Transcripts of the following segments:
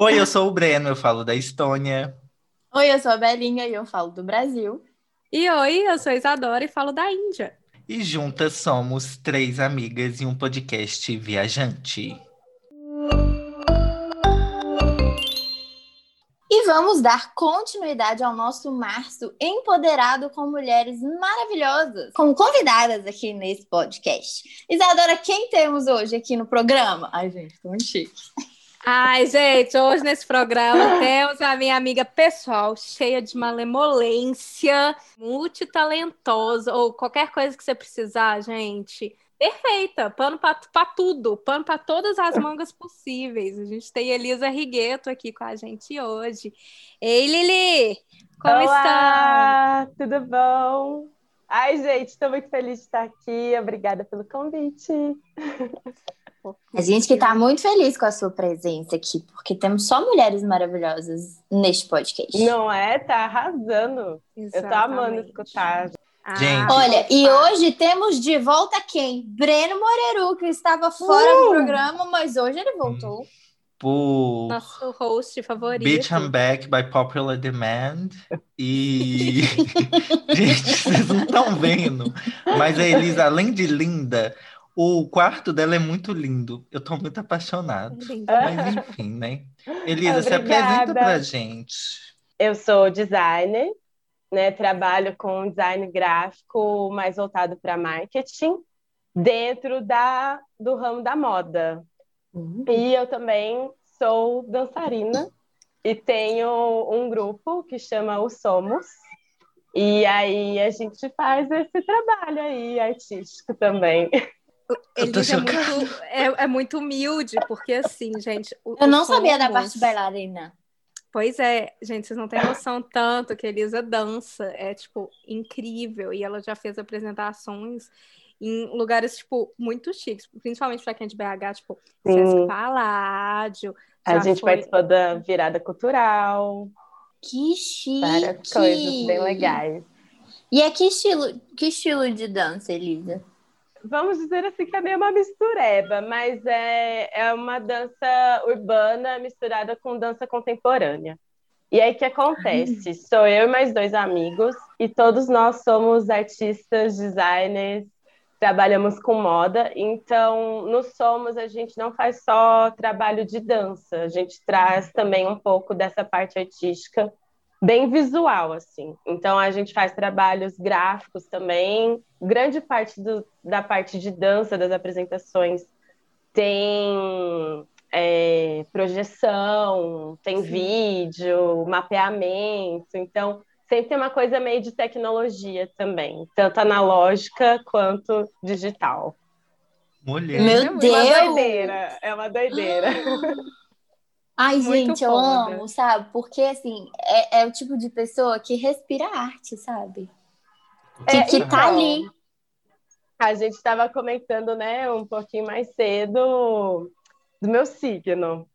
Oi, eu sou o Breno, eu falo da Estônia. Oi, eu sou a Belinha e eu falo do Brasil. E oi, eu sou Isadora e falo da Índia. E juntas somos três amigas e um podcast viajante. E vamos dar continuidade ao nosso março empoderado com mulheres maravilhosas, como convidadas aqui nesse podcast. Isadora, quem temos hoje aqui no programa? Ai, gente, tô muito chique. Ai, gente, hoje nesse programa temos a minha amiga pessoal, cheia de malemolência, multitalentosa, ou qualquer coisa que você precisar, gente. Perfeita, pano para tudo, pano para todas as mangas possíveis. A gente tem Elisa Rigueto aqui com a gente hoje. Ei, Lili, como Olá, estão? tudo bom? Ai, gente, estou muito feliz de estar aqui. Obrigada pelo convite. A gente que está muito feliz com a sua presença aqui, porque temos só mulheres maravilhosas neste podcast. Não é? Tá arrasando. Exatamente. Eu tô amando escutar. Ah, gente. Olha, e hoje temos de volta quem? Breno Moreiro, que estava fora uh! do programa, mas hoje ele voltou. Por Nosso host favorito. Bitch I'm Back by Popular Demand. E. gente, vocês não estão vendo. Mas a Elisa, além de linda, o quarto dela é muito lindo. Eu tô muito apaixonado. Mas enfim, né? Elisa, Obrigada. se apresenta pra gente. Eu sou designer, né? Trabalho com design gráfico mais voltado para marketing dentro da, do ramo da moda. Uhum. E eu também sou dançarina e tenho um grupo que chama O Somos. E aí a gente faz esse trabalho aí artístico também. Elisa é muito, é, é, muito humilde, porque assim, gente. O, eu não sabia da parte bailarina. Pois é, gente, vocês não têm noção tanto que a Elisa dança, é tipo incrível e ela já fez apresentações em lugares tipo muito chiques, principalmente para quem é de BH, tipo Sesc Paládio. A gente foi... participou da virada cultural. Que chique! Várias coisas bem legais. E é que estilo, que estilo de dança, Elisa? Vamos dizer assim que é meio uma mistureba, mas é, é uma dança urbana misturada com dança contemporânea. E aí o que acontece? Sou eu e mais dois amigos, e todos nós somos artistas, designers, trabalhamos com moda, então no Somos a gente não faz só trabalho de dança, a gente traz também um pouco dessa parte artística bem visual, assim. Então a gente faz trabalhos gráficos também. Grande parte do, da parte de dança das apresentações tem é, projeção, tem Sim. vídeo, mapeamento. Então sempre tem uma coisa meio de tecnologia também, tanto analógica quanto digital. Mulher. Meu é Deus! uma doideira, é uma doideira. Ai, Muito gente, eu amo, sabe? Porque, assim, é, é, o tipo de pessoa que respira arte, sabe? Que, é, que tá então, ali. A gente estava comentando, né, um pouquinho mais cedo do meu signo.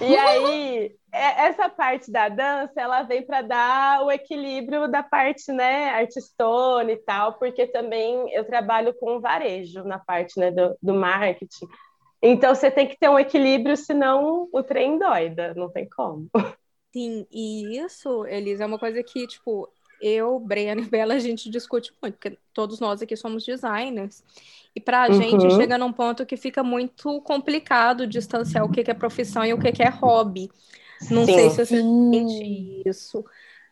E aí, é, essa parte da dança, ela vem para dar o equilíbrio da parte, né, artistona e tal, porque também eu trabalho com varejo na parte, né, do, do marketing. Então você tem que ter um equilíbrio, senão o trem doida, não tem como. Sim, e isso, Elisa, é uma coisa que, tipo, eu, Breno e Bela, a gente discute muito, porque todos nós aqui somos designers. E para a uhum. gente chega num ponto que fica muito complicado distanciar o que, que é profissão e o que, que é hobby. Não Sim. sei se você sente isso,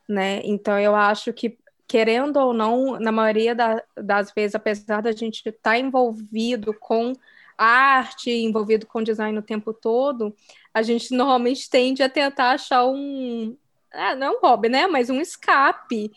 né? Então eu acho que querendo ou não, na maioria da, das vezes, apesar da gente estar tá envolvido com arte, envolvido com design o tempo todo, a gente normalmente tende a tentar achar um. Ah, não é um hobby, né? Mas um escape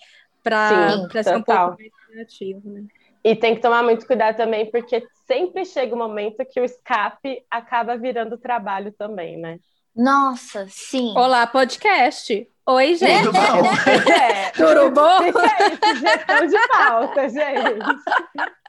para ser um pouco mais criativo, né? E tem que tomar muito cuidado também, porque sempre chega o um momento que o escape acaba virando trabalho também, né? Nossa, sim. Olá, podcast. Oi, gente. Tudo bom? É. Tudo bom? Fica aí, sugestão de pauta, gente.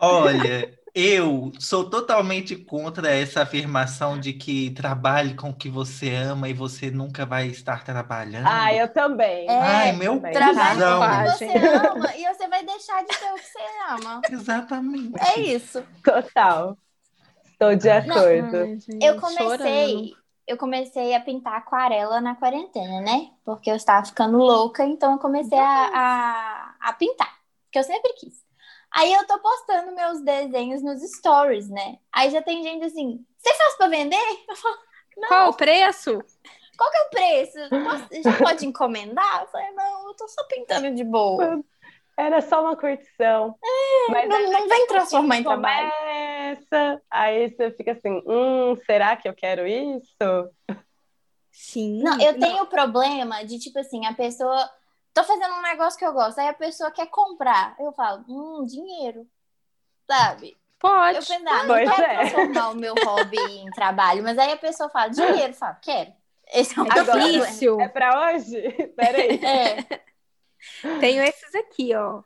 Olha, eu sou totalmente contra essa afirmação de que trabalhe com o que você ama e você nunca vai estar trabalhando. Ah, eu também. É, Ai, meu Trabalhe com o que você ama e você vai deixar de ter o que você ama. Exatamente. É isso. Total. Estou de acordo. Não, eu comecei, eu comecei a pintar aquarela na quarentena, né? Porque eu estava ficando louca, então eu comecei a, a, a pintar, que eu sempre quis. Aí eu tô postando meus desenhos nos stories, né? Aí já tem gente assim, você faz para vender? Eu falo, não. Qual o preço? Qual que é o preço? Posso, já pode encomendar? Eu falei, não, eu tô só pintando de boa. Era só uma curtição. É, Mas não, não vem transformar em trabalho. Começa, aí você fica assim, hum, será que eu quero isso? Sim. Não, eu tenho o problema de, tipo assim, a pessoa... Tô fazendo um negócio que eu gosto, aí a pessoa quer comprar. Eu falo, hum, dinheiro. Sabe? Pode. Eu penso, ah, não quero é. transformar o meu hobby em trabalho. Mas aí a pessoa fala, dinheiro. Eu falo, quero. Esse é um problema. Difícil. É pra hoje? Peraí. É. Tenho esses aqui, ó.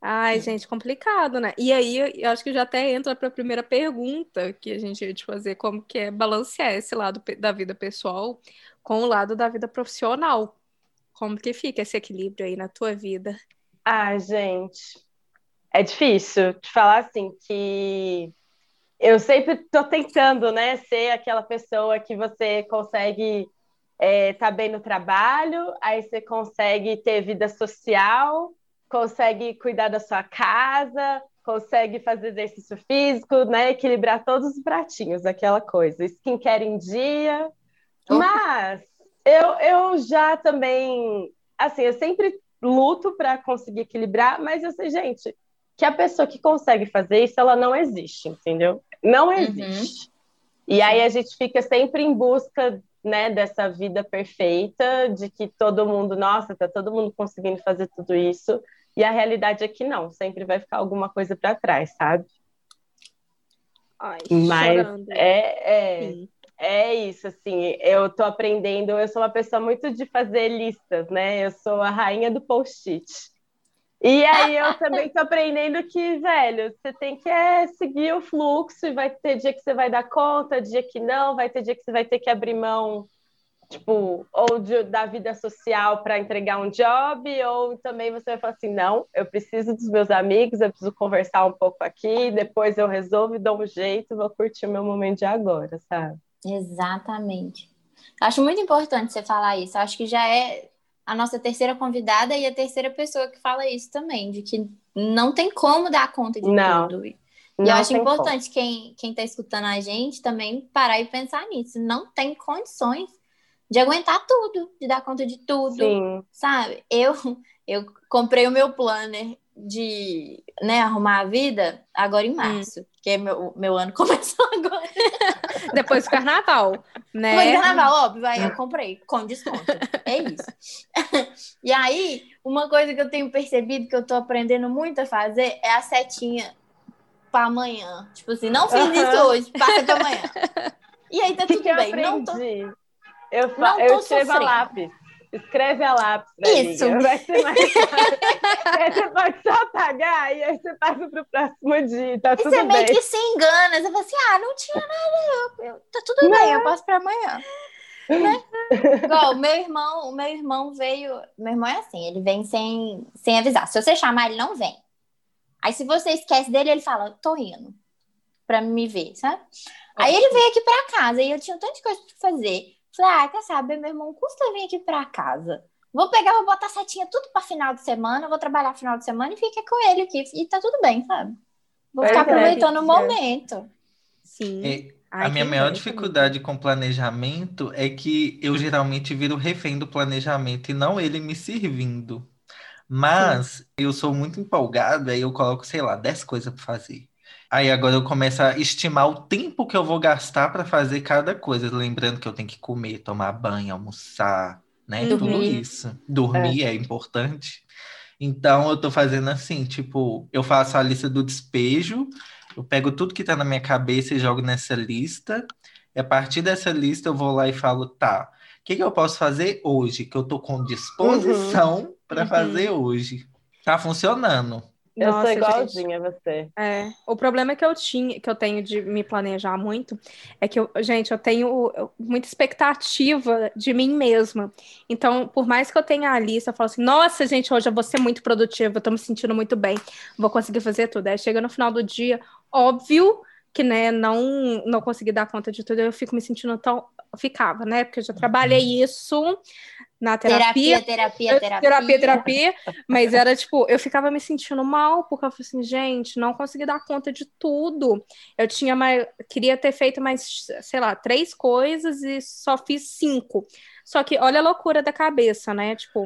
Ai, gente, complicado, né? E aí, eu acho que já até entra para a primeira pergunta que a gente ia te fazer, como que é balancear esse lado da vida pessoal com o lado da vida profissional. Como que fica esse equilíbrio aí na tua vida? Ah, gente, é difícil te falar assim que eu sempre tô tentando, né, ser aquela pessoa que você consegue é, tá bem no trabalho, aí você consegue ter vida social, consegue cuidar da sua casa, consegue fazer exercício físico, né, equilibrar todos os pratinhos, aquela coisa, skincare em dia, mas eu, eu já também, assim, eu sempre luto para conseguir equilibrar, mas eu sei, gente, que a pessoa que consegue fazer isso, ela não existe, entendeu? Não existe. E aí a gente fica sempre em busca, né, dessa vida perfeita, de que todo mundo, nossa, tá todo mundo conseguindo fazer tudo isso. E a realidade é que não, sempre vai ficar alguma coisa para trás, sabe? Ai, Mas chorando. é, é. É isso, assim, eu tô aprendendo, eu sou uma pessoa muito de fazer listas, né? Eu sou a rainha do post-it. E aí eu também tô aprendendo que, velho, você tem que é, seguir o fluxo e vai ter dia que você vai dar conta, dia que não, vai ter dia que você vai ter que abrir mão, tipo, ou de- da vida social para entregar um job, ou também você vai falar assim, não, eu preciso dos meus amigos, eu preciso conversar um pouco aqui, depois eu resolvo e dou um jeito, vou curtir o meu momento de agora, sabe? Exatamente. Acho muito importante você falar isso. Acho que já é a nossa terceira convidada e a terceira pessoa que fala isso também, de que não tem como dar conta de Não. tudo. E Não eu acho como. importante quem, quem tá escutando a gente também parar e pensar nisso. Não tem condições de aguentar tudo, de dar conta de tudo, Sim, sabe? Eu, eu comprei o meu planner de né, arrumar a vida agora em março, que é meu, meu ano começou agora. Depois do carnaval, né? Depois do carnaval, óbvio, aí eu comprei com desconto. É isso. e aí, uma coisa que eu tenho percebido que eu tô aprendendo muito a fazer é a setinha para amanhã. Tipo assim, não fiz isso hoje, passa pra amanhã. E aí tá que, tudo que eu bem. aprendi? Não tô... Eu, fa- não eu tô sofrendo. lápis. Escreve a lápis, Isso. amiga. Vai ser mais aí você pode só apagar e aí você passa pro próximo dia. Tá E tudo você meio bem. que se engana. Você fala assim, ah, não tinha nada. Eu, eu- tá tudo bem, eu passo pra amanhã. Né? Igual, o meu irmão, o meu irmão veio. Meu irmão é assim, ele vem sem, sem avisar. Se você chamar, ele não vem. Aí, se você esquece dele, ele fala, tô indo. Pra me ver, sabe? Aí ele veio aqui pra casa e eu tinha um tanto de coisa pra fazer. Falei, ah, quer saber, meu irmão, custa vir aqui pra casa. Vou pegar, vou botar setinha tudo pra final de semana, vou trabalhar final de semana e fica com ele aqui. E tá tudo bem, sabe? Vou ficar é, aproveitando o Lídia. momento. Sim. E Ai, a minha maior dificuldade com planejamento é que eu geralmente viro refém do planejamento e não ele me servindo. Mas eu sou muito empolgado, aí eu coloco, sei lá, 10 coisas para fazer. Aí agora eu começo a estimar o tempo que eu vou gastar para fazer cada coisa, lembrando que eu tenho que comer, tomar banho, almoçar, né? Tudo Dormir. isso. Dormir é importante. Então eu tô fazendo assim, tipo, eu faço a lista do despejo, eu pego tudo que tá na minha cabeça e jogo nessa lista. E a partir dessa lista eu vou lá e falo, tá, o que que eu posso fazer hoje? Que eu tô com disposição para Uhum. fazer hoje. Tá funcionando. Eu Nossa, sou gente. igualzinha a você. É, o problema que eu tinha, que eu tenho de me planejar muito, é que eu, gente, eu tenho muita expectativa de mim mesma. Então, por mais que eu tenha a lista, eu falo assim, nossa, gente, hoje eu vou ser muito produtiva, eu tô me sentindo muito bem, vou conseguir fazer tudo. Aí chega no final do dia, óbvio que, né, não, não consegui dar conta de tudo, eu fico me sentindo tão ficava, né? Porque eu já trabalhei isso na terapia. Terapia, terapia, terapia. Terapia, terapia. Mas era tipo, eu ficava me sentindo mal, porque eu falei assim, gente, não consegui dar conta de tudo. Eu tinha mais. Queria ter feito mais, sei lá, três coisas e só fiz cinco. Só que olha a loucura da cabeça, né? Tipo,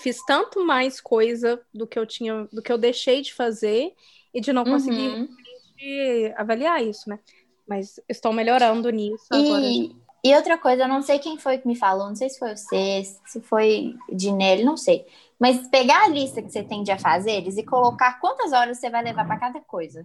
fiz tanto mais coisa do que eu tinha, do que eu deixei de fazer e de não conseguir Uhum. avaliar isso, né? Mas estou melhorando nisso agora. E, outra coisa, eu não sei quem foi que me falou, não sei se foi você, se foi Dinelli, não sei. Mas pegar a lista que você tem de afazeres e colocar quantas horas você vai levar para cada coisa.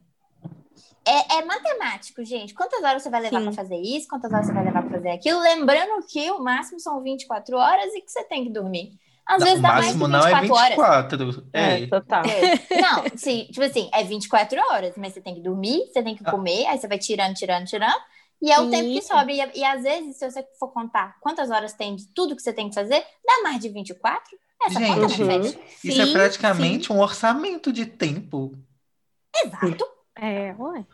É, é matemático, gente. Quantas horas você vai levar para fazer isso? Quantas horas você vai levar para fazer aquilo? Lembrando que o máximo são 24 horas e que você tem que dormir. Às Não, vezes dá mais de máximo 24 não é horas. 24. É, É. total. É. Não, sim, tipo assim, é 24 horas, mas você tem que dormir, você tem que Ah. comer, aí você vai tirando, tirando, tirando, e é o tempo que sobra. E, e às vezes, se você for contar quantas horas tem de tudo que você tem que fazer, dá mais de 24. Essa conta não Gente, fecha. Isso é Sim, praticamente um orçamento de tempo. Exato. É, ué.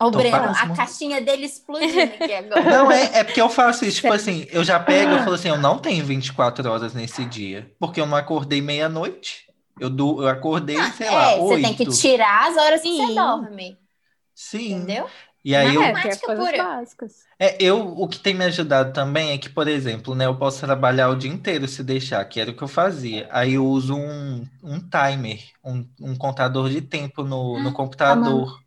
Ô, Tô Breno, a caixinha dele explodindo aqui agora. Não, é, é porque eu faço isso, tipo assim, eu já pego e falo assim, eu não tenho 24 horas nesse dia, porque eu não acordei meia-noite. Eu, du- eu acordei, sei lá, é, você tem que tirar as horas que você Sim. dorme, Sim. entendeu? E aí eu, é, é coisas pura. básicas. é, eu, o que tem me ajudado também é que, por exemplo, né, eu posso trabalhar o dia inteiro se deixar, que era o que eu fazia. Aí eu uso um, um timer, um, um contador de tempo no, no computador.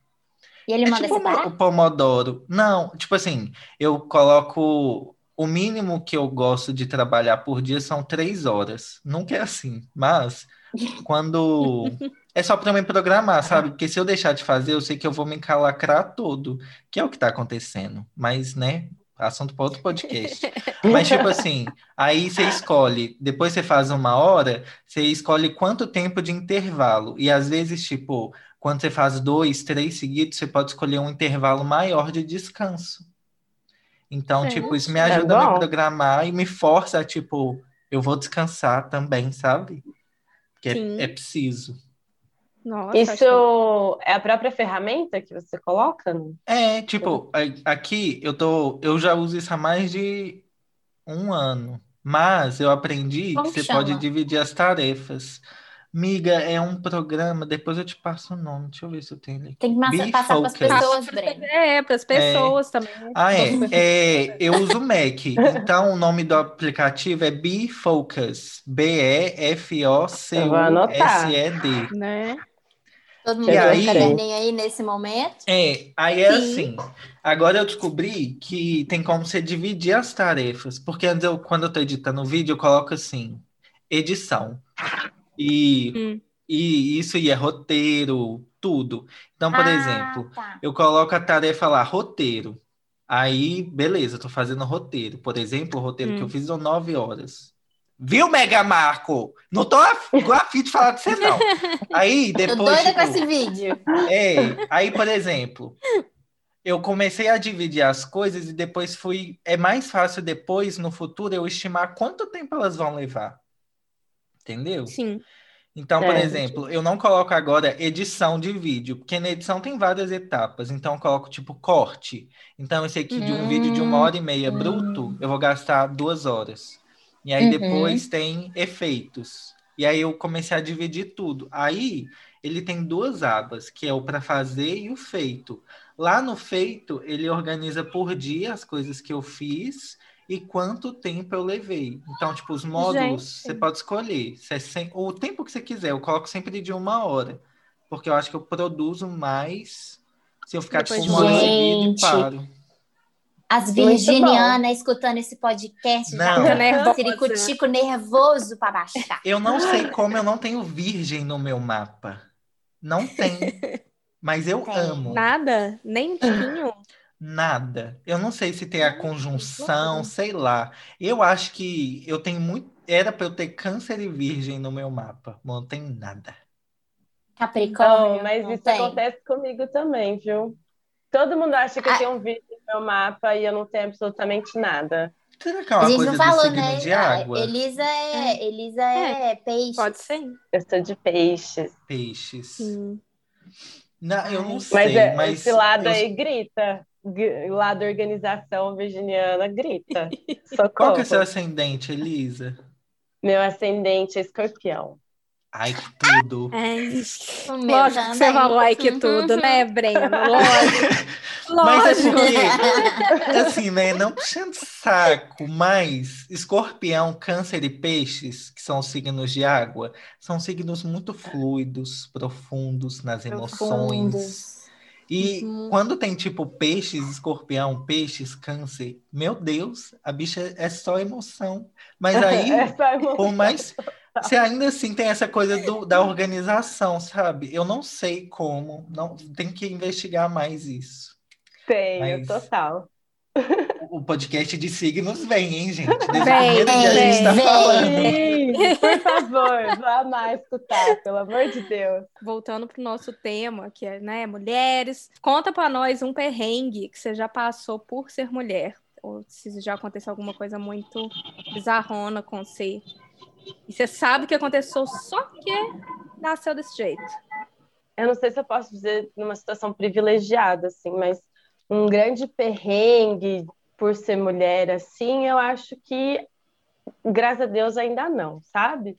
E ele É manda tipo separar? o Pomodoro. Não, tipo assim, eu coloco. O mínimo que eu gosto de trabalhar por dia são três horas. Nunca é assim, mas quando. É só para me programar, sabe? Porque se eu deixar de fazer, eu sei que eu vou me encalacrar todo, que é o que tá acontecendo. Mas, né? Assunto para outro podcast. Mas, tipo assim, aí você escolhe, depois você faz uma hora, você escolhe quanto tempo de intervalo. E às vezes, tipo, quando você faz dois, três seguidos, você pode escolher um intervalo maior de descanso. Então, Sim. tipo, isso me É ajuda a me programar e me força a, tipo, eu vou descansar também, sabe? Porque é, é preciso. Nossa, Isso é a própria ferramenta que você coloca? É, tipo, a- aqui eu tô, eu já uso isso há mais de um ano, mas eu aprendi Como que você chama? pode dividir as tarefas. Miga, é um programa, depois eu te passo o nome, deixa eu ver se eu tenho ele. Tem que massa- passar para as pessoas, Breno. É, para as pessoas também. Ah, é, é, eu uso o Mac, então o nome do aplicativo é Be Focus, Eu vou anotar. B-E-F-O-C-U-S-E-D. Né? Todo mundo E um aí- caderninho aí nesse momento. É, aí é Sim. assim. Agora eu descobri que tem como você dividir as tarefas, porque antes eu, quando eu tô editando o vídeo, eu coloco assim, edição. E, Hum. e isso aí é roteiro, tudo. Então, por Ah, exemplo, tá. eu coloco a tarefa lá, roteiro. Aí, beleza, eu tô fazendo roteiro. Por exemplo, o roteiro que eu Hum. fiz são nove horas. Viu, Mega Marco? Não tô igual a fim de falar de você, não. Aí, Tô depois. doida com tipo, esse vídeo. é, aí, por exemplo, eu comecei a dividir as coisas e depois fui. É mais fácil depois, no futuro, eu estimar quanto tempo elas vão levar. Entendeu? Sim. Então, por É. exemplo, eu não coloco agora edição de vídeo, porque na edição tem várias etapas. Então, eu coloco tipo corte. Então, eu sei que de um Hum. vídeo de uma hora e meia bruto, eu vou gastar duas horas. E aí Uhum. depois tem efeitos. E aí eu comecei a dividir tudo. Aí ele tem duas abas, que é o para fazer e o feito. Lá no feito, ele organiza por dia as coisas que eu fiz e quanto tempo eu levei. Então, tipo, os módulos, Gente. você pode escolher. Se é sem- O tempo que você quiser, eu coloco sempre de uma hora. Porque eu acho que eu produzo mais se eu ficar Depois tipo de uma hora seguida e paro. As virginianas escutando esse podcast já Não. tá Nervosa. ciricutico nervoso para baixar. Eu não sei como eu não tenho virgem no meu mapa. Não tem. Mas eu Tem. amo. Nada? Nem um? Nada. Eu não sei se tem a conjunção, sei lá. Eu acho que eu tenho muito. Era para eu ter câncer e virgem no meu mapa. mas Não tem nada. Capricórnio. Não, mas não isso tem. acontece comigo também, viu? Todo mundo acha que eu Ah. tenho um no meu mapa e eu não tenho absolutamente nada. Será que é A uma gente coisa não falou, né? de Ah, água? Elisa é, Elisa é, peixe. Pode ser. Eu sou de peixes. Peixes. Sim. Não, eu não sei, Mas, é, mas esse lado eu- aí grita. lá da organização virginiana grita. Qual que é seu ascendente, Elisa? Meu ascendente é escorpião. Ai, que tudo. Ai, lógico que você falou ai que tudo, né, Breno? Lógico. Mas é Lógico. porque, assim, né? Não puxando saco, mas escorpião, câncer e peixes, que são signos de água, são signos muito fluidos, profundos nas emoções. Profundos. E Uhum. quando tem tipo peixes, escorpião, peixes, câncer, meu Deus, a bicha é só emoção. Mas aí, Essa emoção. por mais. Você ainda assim tem essa coisa do- da organização, sabe? Eu não sei como, não tem que investigar mais isso. Tenho, Mas- total. O podcast de signos vem, hein, gente? Desde o Vem, primeiro dia a gente está vem. falando. Por favor, vá mais escutar, pelo amor de Deus. Voltando pro nosso tema, que é, né, mulheres. Conta pra nós um perrengue que você já passou por ser mulher. Ou se já aconteceu alguma coisa muito bizarrona com você. E você sabe que aconteceu só que nasceu desse jeito. Eu não sei se eu posso dizer numa situação privilegiada, assim, mas um grande perrengue por ser mulher, assim, eu acho que, graças a Deus, ainda não, sabe?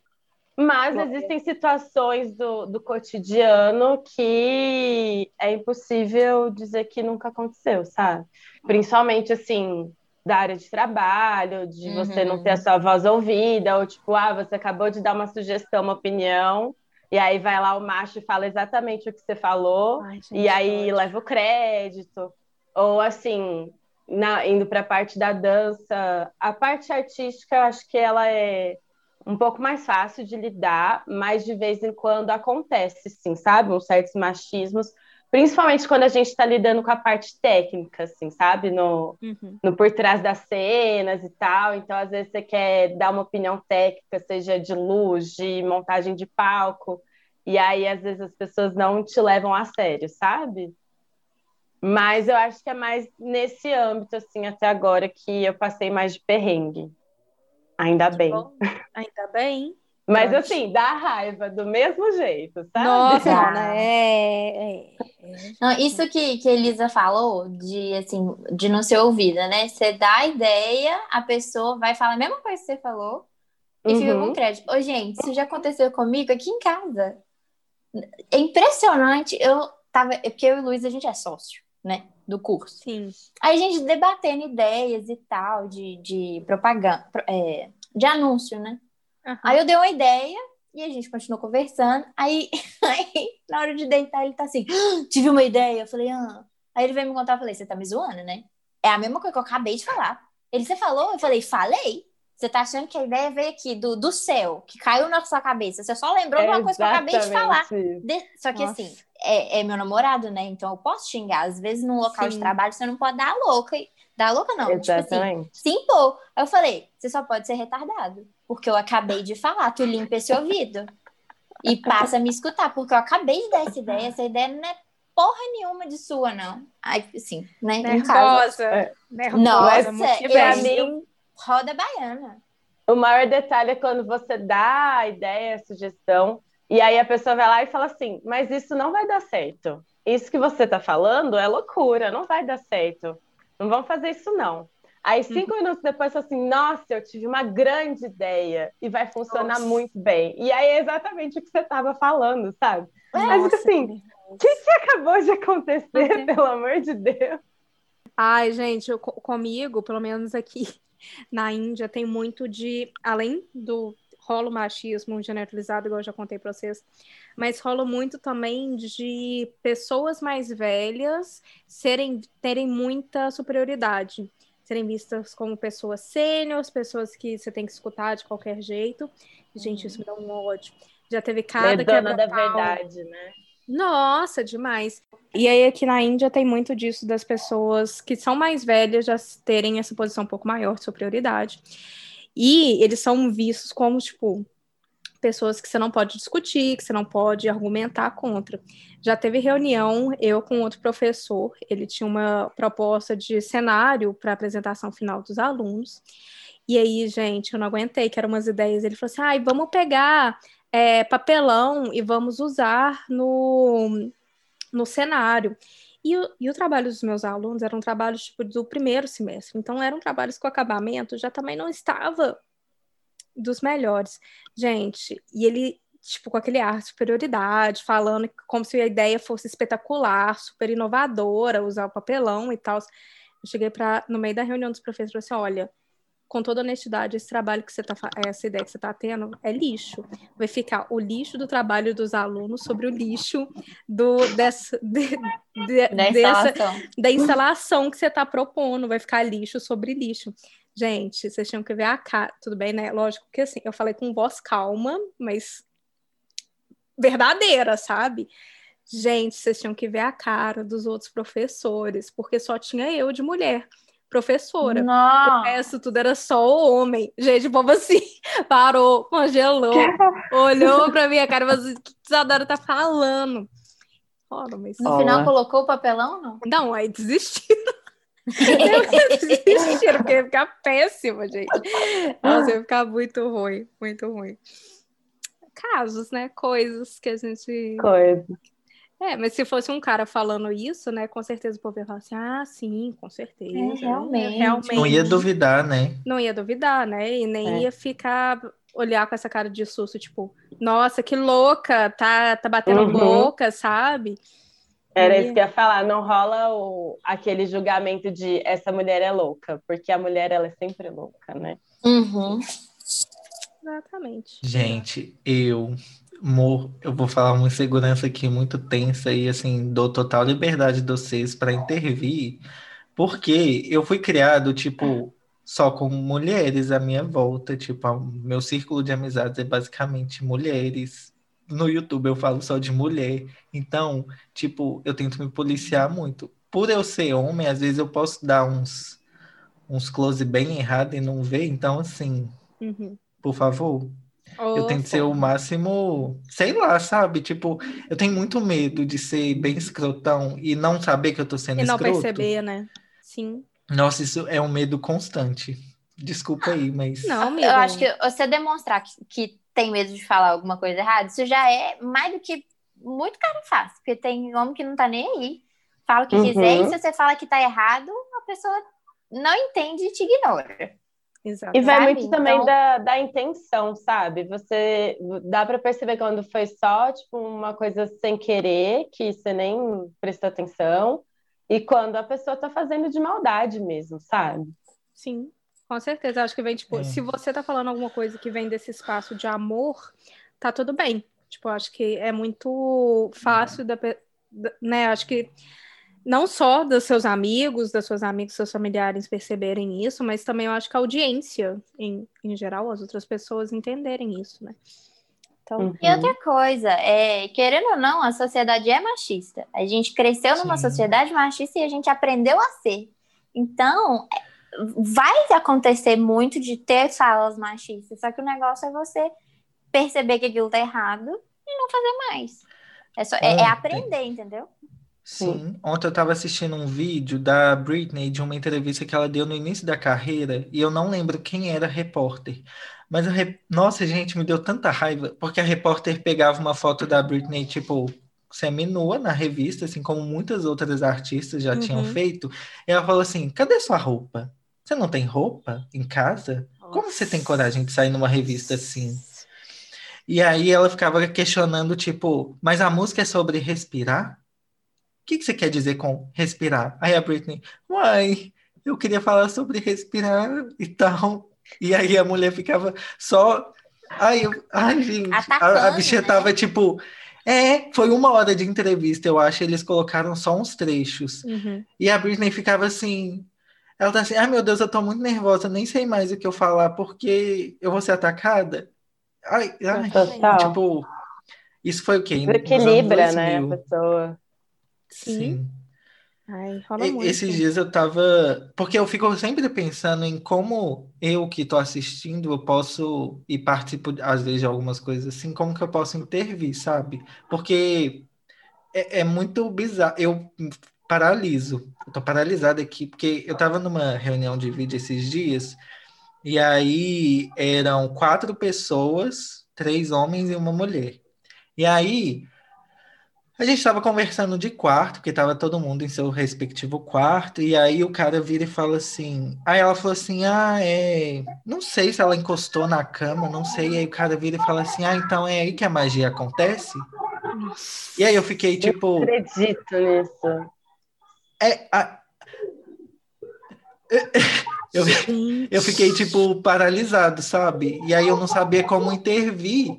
Mas existem situações do, do cotidiano que é impossível dizer que nunca aconteceu, sabe? Principalmente, assim, da área de trabalho, de você não ter a sua voz ouvida, ou tipo, ah, você acabou de dar uma sugestão, uma opinião, e aí vai lá o macho e fala exatamente o que você falou, Ai, gente, e aí leva o crédito. Ou assim, na- indo para a parte da dança, a parte artística, eu acho que ela é um pouco mais fácil de lidar, mas de vez em quando acontece, sim, sabe? Uns certos machismos, principalmente quando a gente está lidando com a parte técnica, assim, sabe? No, Uhum. no por trás das cenas e tal. Então, às vezes, você quer dar uma opinião técnica, seja de luz, de montagem de palco, e aí, às vezes, as pessoas não te levam a sério, sabe? Mas eu acho que é mais nesse âmbito, assim, até agora, que eu passei mais de perrengue. Ainda bem. Bom, ainda bem. Mas, assim, dá raiva do mesmo jeito, sabe? Nossa. Ana, é, é- é- Não, isso que, que a Elisa falou, de assim, de não ser ouvida, né? Você dá a ideia, a pessoa vai falar a mesma coisa que você falou e fica Uhum. com crédito. Ô, gente, isso já aconteceu comigo aqui em casa. É impressionante. Eu tava. é Porque eu e o Luiz, a gente é sócio, né? Do curso. Sim. Aí a gente debatendo ideias e tal, de, de propaganda, pro- é, de anúncio, né? Aham. Aí eu dei uma ideia e a gente continuou conversando. Aí, aí na hora de deitar, ele tá assim: "Ah, tive uma ideia. Eu falei, ah. Aí ele veio me contar, eu falei, você tá me zoando, né? É a mesma coisa que eu acabei de falar. Ele, você falou? Eu falei, falei. Você tá achando que a ideia veio aqui do, do céu, que caiu na sua cabeça. Você só lembrou de uma coisa que eu acabei de falar. Exatamente. De- Só que Nossa. assim, é, é meu namorado, né? Então eu posso xingar. Às vezes num local de Sim. trabalho você não pode dar a louca. Dar a louca não, tipo assim, Exatamente. se impor. Aí eu falei, você só pode ser retardado. Porque eu acabei de falar, tu limpa esse ouvido. E passa a me escutar, porque eu acabei de dar essa ideia. Essa ideia não é porra nenhuma de sua, não. Aí, assim, né? Em casa. Nervosa. É. Nervosa, Nossa. Pra eu- mim, Roda baiana. O maior detalhe é quando você dá a ideia, a sugestão, e aí a pessoa vai lá e fala assim: Mas isso não vai dar certo. Isso que você tá falando é loucura, não vai dar certo. Não vamos fazer isso, não. Aí, cinco minutos depois, fala assim: Nossa, eu tive uma grande ideia e vai funcionar Nossa. muito bem. E aí é exatamente o que você estava falando, sabe? Mas Nossa, assim, o que, que acabou de acontecer, Ok. pelo amor de Deus? Ai, gente, eu- co- comigo, pelo menos aqui na Índia, tem muito de, além do rolo machismo generalizado, igual eu já contei pra vocês, mas rola muito também de pessoas mais velhas serem, terem muita superioridade, serem vistas como pessoas sêniores, pessoas que você tem que escutar de qualquer jeito. Gente, isso me dá um ódio. Já teve cada Meio dona da verdade, né? Nossa, demais. E aí aqui na Índia tem muito disso das pessoas que são mais velhas já terem essa posição um pouco maior de superioridade. E eles são vistos como, tipo, pessoas que você não pode discutir, que você não pode argumentar contra. Já teve reunião, eu com outro professor, ele tinha uma proposta de cenário para apresentação final dos alunos. E aí, gente, eu não aguentei, que eram umas ideias. Ele falou assim: ai, vamos pegar é, papelão e vamos usar no, no cenário. E o, e o trabalho dos meus alunos eram trabalhos tipo do primeiro semestre, então eram trabalhos com acabamento já também não estava dos melhores. Gente, e ele tipo, com aquele ar de superioridade, falando como se a ideia fosse espetacular, super inovadora, usar o papelão e tal. Eu cheguei para no meio da reunião dos professores assim, olha, com toda honestidade, esse trabalho que você tá essa ideia que você está tendo é lixo. Vai ficar o lixo do trabalho dos alunos sobre o lixo do dessa, de, de, da, dessa, da instalação que você está propondo. Vai ficar lixo sobre lixo. Gente, vocês tinham que ver a cara. Tudo bem, né? Lógico que assim, eu falei com voz calma, mas verdadeira, sabe? Gente, vocês tinham que ver a cara dos outros professores, porque só tinha eu de mulher professora. Nossa. O resto tudo era só o homem. Gente, o povo assim, parou, congelou, olhou pra minha cara e falou assim, o que Isadora tá falando? Ora, mas... No final colocou o papelão, não? Não, aí desistiram. desistiram, porque ia ficar péssimo, gente. Nossa, ia ficar muito ruim, muito ruim casos, né? Coisas que a gente. Coisa. É, mas se fosse um cara falando isso, né? Com certeza o povo ia falar assim: ah, sim, com certeza. É, realmente. realmente. Não ia duvidar, né? Não ia duvidar, né? E nem é. ia ficar olhar com essa cara de susto, tipo, nossa, que louca, tá, tá batendo uhum. boca, sabe? Era isso que eu ia falar, não rola o, aquele julgamento de essa mulher é louca, porque a mulher ela é sempre louca, né? Uhum. Exatamente. Gente, eu morro, eu vou falar uma insegurança aqui muito tensa e assim, dou total liberdade de vocês para intervir, porque eu fui criado, tipo, só com mulheres à minha volta, tipo, meu círculo de amizades é basicamente mulheres. No YouTube eu falo só de mulher. Então, tipo, eu tento me policiar muito. Por eu ser homem, às vezes eu posso dar uns uns close bem errado e não ver, então assim, uhum por favor. Oh, eu tento ser o máximo, sei lá, sabe? Tipo, eu tenho muito medo de ser bem escrotão e não saber que eu tô sendo e não escroto. perceber, né? Sim. Nossa, isso é um medo constante. Desculpa aí, mas. Não, amigo. Eu acho que você demonstrar que, que tem medo de falar alguma coisa errada, isso já é mais do que muito cara fácil. Porque tem homem que não tá nem aí. Fala o que uhum. quiser, e se você fala que tá errado, a pessoa não entende e te ignora. Exato. E vai muito então... também da, da intenção, sabe? Você dá para perceber quando foi só tipo uma coisa sem querer, que você nem prestou atenção, e quando a pessoa tá fazendo de maldade mesmo, sabe? Sim, com certeza. Acho que vem, tipo, é. se você tá falando alguma coisa que vem desse espaço de amor, tá tudo bem. Tipo, acho que é muito fácil da, né? Acho que não só dos seus amigos, das suas amigas, seus familiares perceberem isso, mas também eu acho que a audiência, em, em geral, as outras pessoas entenderem isso, né? Então, uhum. E outra coisa, é, querendo ou não, a sociedade é machista. A gente cresceu numa Sim. sociedade machista e a gente aprendeu a ser. Então, vai acontecer muito de ter falas machistas, só que o negócio é você perceber que aquilo tá errado e não fazer mais. É, só, é, é aprender, entendeu? Sim. Ontem eu estava assistindo um vídeo da Britney de uma entrevista que ela deu no início da carreira e eu não lembro quem era a repórter. Mas a nossa, gente, me deu tanta raiva porque a repórter pegava uma foto da Britney tipo semi-nua na revista, assim como muitas outras artistas já uhum. tinham feito. E ela falou assim: "Cadê sua roupa? Você não tem roupa em casa? Nossa. Como você tem coragem de sair numa revista assim?" E aí ela ficava questionando tipo, mas a música é sobre respirar? O que, que você quer dizer com respirar? Aí a Britney, uai, eu queria falar sobre respirar e tal. E aí a mulher ficava só. Ai, eu... ai gente, Atacando, a, a bicha né? tava tipo. É, foi uma hora de entrevista, eu acho. Eles colocaram só uns trechos. Uhum. E a Britney ficava assim. Ela tá assim, ai meu Deus, eu tô muito nervosa, nem sei mais o que eu falar, porque eu vou ser atacada. Ai, ai tipo, isso foi o quê? Equilibra, né, a pessoa. Sim. Ai, rola muito. Esses dias eu tava. Porque eu fico sempre pensando em como eu que tô assistindo, eu posso e participo, às vezes, de algumas coisas assim, como que eu posso intervir, sabe? Porque é, é muito bizarro. Eu paraliso. Eu tô paralisado aqui, porque eu tava numa reunião de vídeo esses dias, e aí eram quatro pessoas, três homens e uma mulher. E aí A gente estava conversando de quarto, porque estava todo mundo em seu respectivo quarto, e aí o cara vira e fala assim. Aí ela falou assim: Ah, é. Não sei se ela encostou na cama, não sei. E aí o cara vira e fala assim: Ah, então é aí que a magia acontece? E aí eu fiquei tipo. Eu acredito nisso. É. A... Eu, eu fiquei, tipo, paralisado, sabe? E aí eu não sabia como intervir.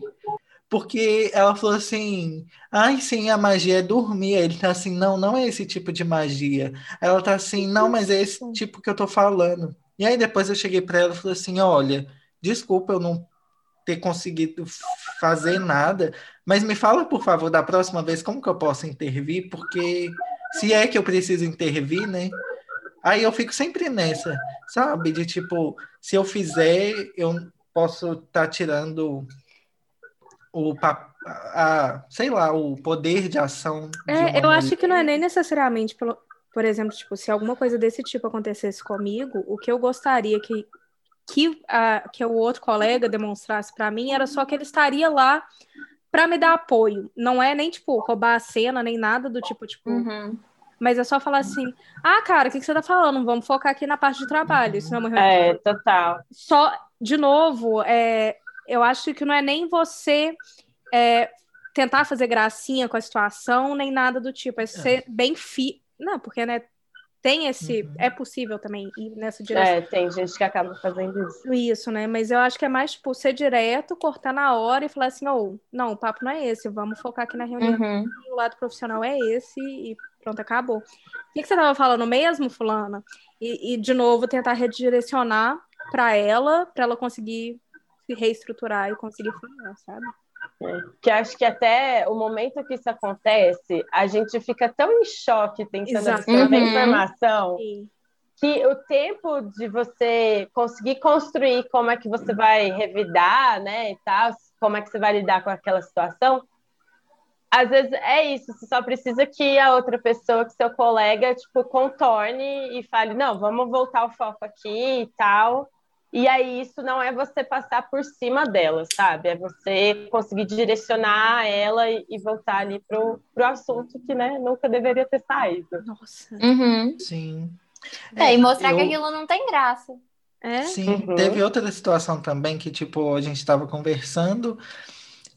Porque ela falou assim: ai, sim, a magia é dormir. Aí ele tá assim: não, não é esse tipo de magia. Ela tá assim: não, mas é esse tipo que eu tô falando. E aí depois eu cheguei para ela e falei assim: olha, desculpa eu não ter conseguido fazer nada, mas me fala, por favor, da próxima vez como que eu posso intervir, porque se é que eu preciso intervir, né? Aí eu fico sempre nessa, sabe? De tipo, se eu fizer, eu posso estar tá tirando o a, sei lá, o poder de ação. É, de eu mulher. acho que não é nem necessariamente pelo, por exemplo, tipo, se alguma coisa desse tipo acontecesse comigo, o que eu gostaria que que, a, que o outro colega demonstrasse para mim era só que ele estaria lá para me dar apoio. Não é nem tipo roubar a cena nem nada do tipo, tipo, uhum. mas é só falar assim: "Ah, cara, o que, que você tá falando? Vamos focar aqui na parte de trabalho". Isso não é É, total. Só de novo, é, eu acho que não é nem você é, tentar fazer gracinha com a situação, nem nada do tipo. É ser é. bem fi. Não, porque, né? Tem esse. Uhum. É possível também ir nessa direção. É, tem gente que acaba fazendo isso. Isso, né? Mas eu acho que é mais, tipo, ser direto, cortar na hora e falar assim: oh, não, o papo não é esse, vamos focar aqui na reunião. Uhum. O lado profissional é esse e pronto, acabou. O que, que você estava falando mesmo, Fulana? E, e, de novo, tentar redirecionar para ela, para ela conseguir se reestruturar e conseguir falar, sabe? É, que acho que até o momento que isso acontece, a gente fica tão em choque tentando Exato. absorver uhum. informação Sim. que o tempo de você conseguir construir como é que você vai revidar, né, e tal, como é que você vai lidar com aquela situação, às vezes é isso, você só precisa que a outra pessoa, que seu colega, tipo, contorne e fale, não, vamos voltar o foco aqui e tal, e aí isso não é você passar por cima dela, sabe? É você conseguir direcionar ela e, e voltar ali pro, pro assunto que, né, nunca deveria ter saído. Nossa. Uhum. Sim. É, e mostrar eu... que aquilo não tem graça. É? Sim, uhum. teve outra situação também que, tipo, a gente estava conversando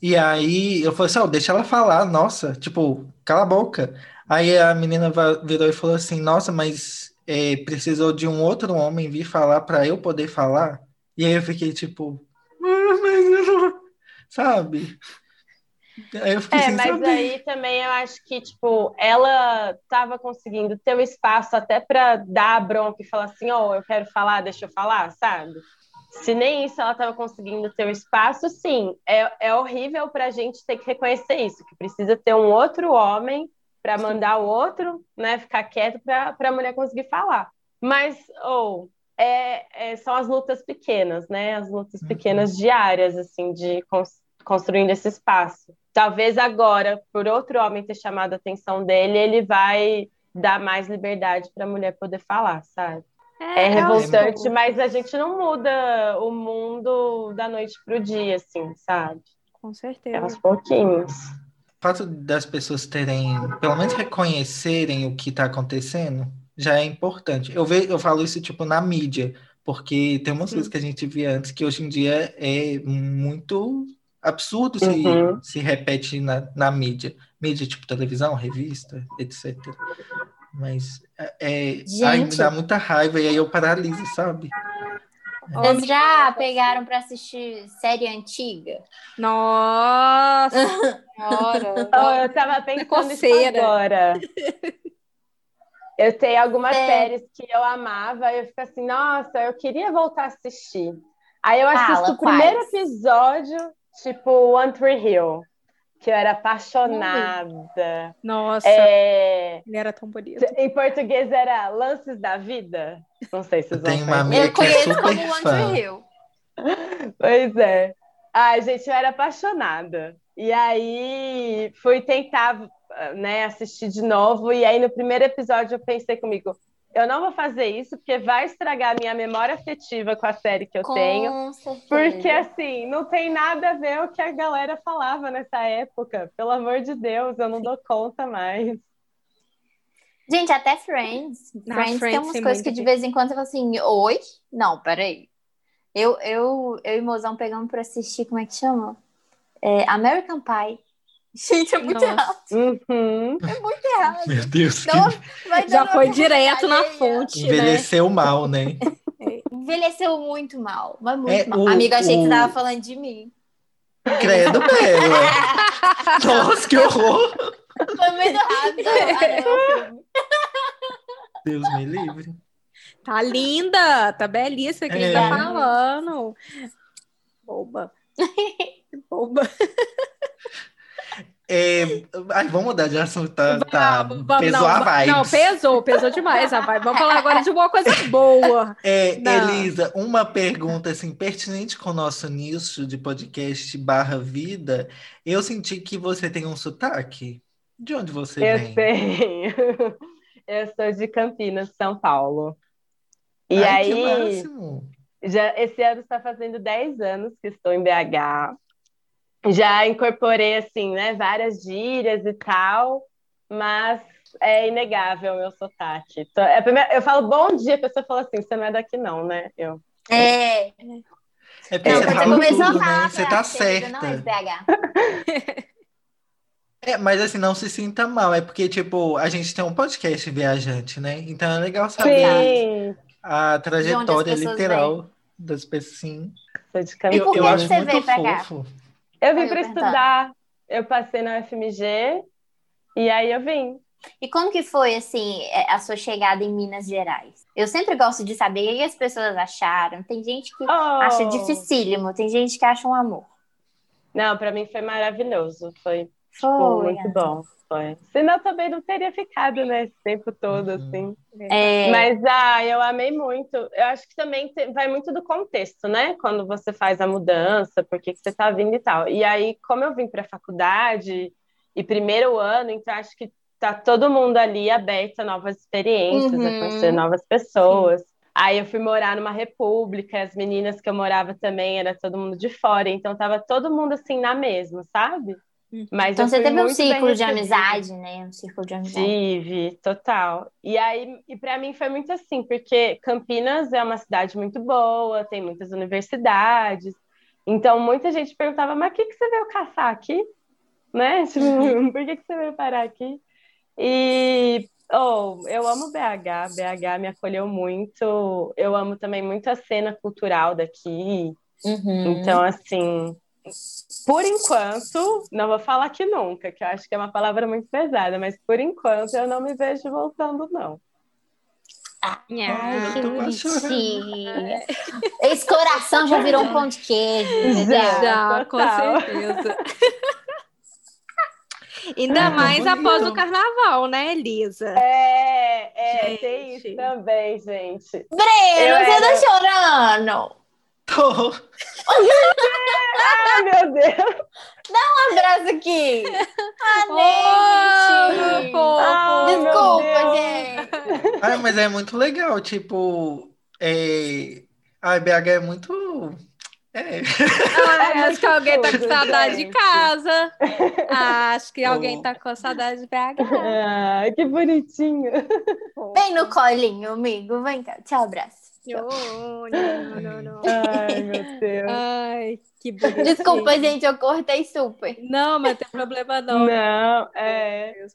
e aí eu falei assim, oh, deixa ela falar, nossa, tipo, cala a boca. Aí a menina virou e falou assim, nossa, mas é, precisou de um outro homem vir falar para eu poder falar. E aí eu fiquei tipo, sabe? Aí eu fiquei é, mas saber. aí também eu acho que, tipo, ela estava conseguindo ter o um espaço até para dar a bronca e falar assim, ó, oh, eu quero falar, deixa eu falar, sabe? Se nem isso ela estava conseguindo ter o um espaço, sim, é, é horrível para a gente ter que reconhecer isso, que precisa ter um outro homem para mandar o outro, né, ficar quieto para a mulher conseguir falar. Mas, ou, oh, é, é, são as lutas pequenas, né, as lutas uhum. pequenas diárias, assim, de cons construindo esse espaço. Talvez agora, por outro homem ter chamado a atenção dele, ele vai dar mais liberdade para a mulher poder falar, sabe? É, é revoltante, mas a gente não muda o mundo da noite para o dia, assim, sabe? Com certeza. É aos pouquinhos fato das pessoas terem, pelo menos reconhecerem o que está acontecendo, já é importante. Eu, ve, eu falo isso, tipo, na mídia, porque tem umas coisas que a gente via antes que hoje em dia é muito absurdo uhum. se, se repete na, na mídia. Mídia, tipo, televisão, revista, etc. Mas é, é ai, me dá muita raiva e aí eu paraliso, sabe? Vocês já pegaram para assistir série antiga? Nossa! oh, eu tava pensando nisso agora. Eu tenho algumas é. séries que eu amava e eu fico assim, nossa, eu queria voltar a assistir. Aí eu assisto Fala, o primeiro quais? episódio, tipo One Tree Hill que eu era apaixonada. Nossa, é... ele era tão bonito. Em português era Lances da Vida. Não sei se vocês vão Tem uma amiga Eu é conheço super como fã. Rio. Pois é. Ai, gente, eu era apaixonada. E aí fui tentar né, assistir de novo. E aí no primeiro episódio eu pensei comigo, eu não vou fazer isso porque vai estragar a minha memória afetiva com a série que eu Com tenho. certeza. Porque, assim, não tem nada a ver o que a galera falava nessa época. Pelo amor de Deus, eu não dou conta mais. Gente, até Friends. Não, Friends, tem Friends umas coisas que de vez em quando você fala assim, oi? Não, peraí. Eu, eu, eu e Mozão pegamos pra assistir, como é que chama? É, American Pie. Gente, é muito Nossa. errado. Uhum. É muito errado. Meu Deus, que Então, vai Já foi direto na fonte, né? envelheceu mal, né? Envelheceu muito mal, mas muito É, mal. o- Amigo, achei que o- tava falando de mim. Credo, Bela. Nossa, que horror. Foi muito rápido. Não, filme. Deus me livre. Tá linda, tá belíssima, que a gente É. tá falando. Boba. Boba. É, ai, vamos mudar de assunto, tá, tá Vamos, pesou não, a vibes. Não, pesou, pesou demais a vibe. Vamos falar agora de uma coisa boa. É, Não. Elisa, uma pergunta assim pertinente com o nosso nicho de podcast barra vida. Eu senti que você tem um sotaque. De onde você Eu vem? sei. Eu sou de Campinas, São Paulo. E Ai, que aí, máximo. já, esse ano está fazendo 10 anos que estou em BH. Já incorporei, assim, né, várias gírias e tal, mas é inegável o meu sotaque. Então, é a primeira- eu falo bom dia, a pessoa fala assim, você não é daqui não, né? Eu, É, É porque não, você você fala começou tudo, a falar, né? Você eu tá "Ah, Não é certa. BH. É, mas assim, não se sinta mal. É porque, tipo, a gente tem um podcast viajante, né? Então é legal saber sim, a trajetória literal das pessoas. Sim. de E por Eu, que eu que acho você muito veio pra cá? Eu vim para estudar, eu passei na UFMG e aí eu vim. E como que foi, assim, é, a sua chegada em Minas Gerais? Eu sempre gosto de saber o que as pessoas acharam. Tem gente que Oh! acha dificílimo, tem gente que acha um amor. Não, para mim foi maravilhoso, foi Foi, Pô, muito bom, foi. Senão também não teria ficado, né, esse tempo todo, Uhum. assim. É, Mas, ah, eu amei muito. Eu acho que também vai muito do contexto, né? Quando você faz a mudança, por que que você tá vindo e tal. E aí, como eu vim para a faculdade e primeiro ano, então acho que tá todo mundo ali aberto a novas experiências, a Uhum. conhecer novas pessoas. Aí eu fui morar numa república, as meninas que eu morava também, era todo mundo de fora, então tava todo mundo assim na mesma, sabe? Uhum. Mas então você teve um ciclo de amizade, né? Um círculo de amizade. Tive, total. E aí, e para mim foi muito assim, porque Campinas é uma cidade muito boa, tem muitas universidades. Então, muita gente perguntava, mas o que, que você veio caçar aqui? Né? Tipo, por que, que você veio parar aqui? E oh, eu amo BH, BH me acolheu muito. Eu amo também muito a cena cultural daqui. Uhum. Então, assim, por enquanto, não vou falar que nunca, que eu acho que é uma palavra muito pesada, mas por enquanto eu não me vejo voltando, não. Ai, eu que tô quase chorando. bonitinho. Esse coração já virou um pão de queijo, entendeu? Já. Já, com certeza. Ainda Ah, mais bonito. após o carnaval, né, Elisa? É, é, tem isso também, gente. Breno, Eu você era- tá chorando? Tô. Ai, meu Deus! Um abraço aqui. Oh, Ah, gente. meu Desculpa, gente. Ah, mas é muito legal, tipo, é... a BH é muito. É. Ah, acho que alguém tá com saudade de casa. Acho que alguém Oh. tá com saudade de BH. Ai, que bonitinho. Vem no colinho, amigo. Vem cá. Tchau, abraço. Oh, não, não, não. Ai, que bonitinho. Desculpa, gente, eu cortei super. Não, mas não tem problema não. Não, é.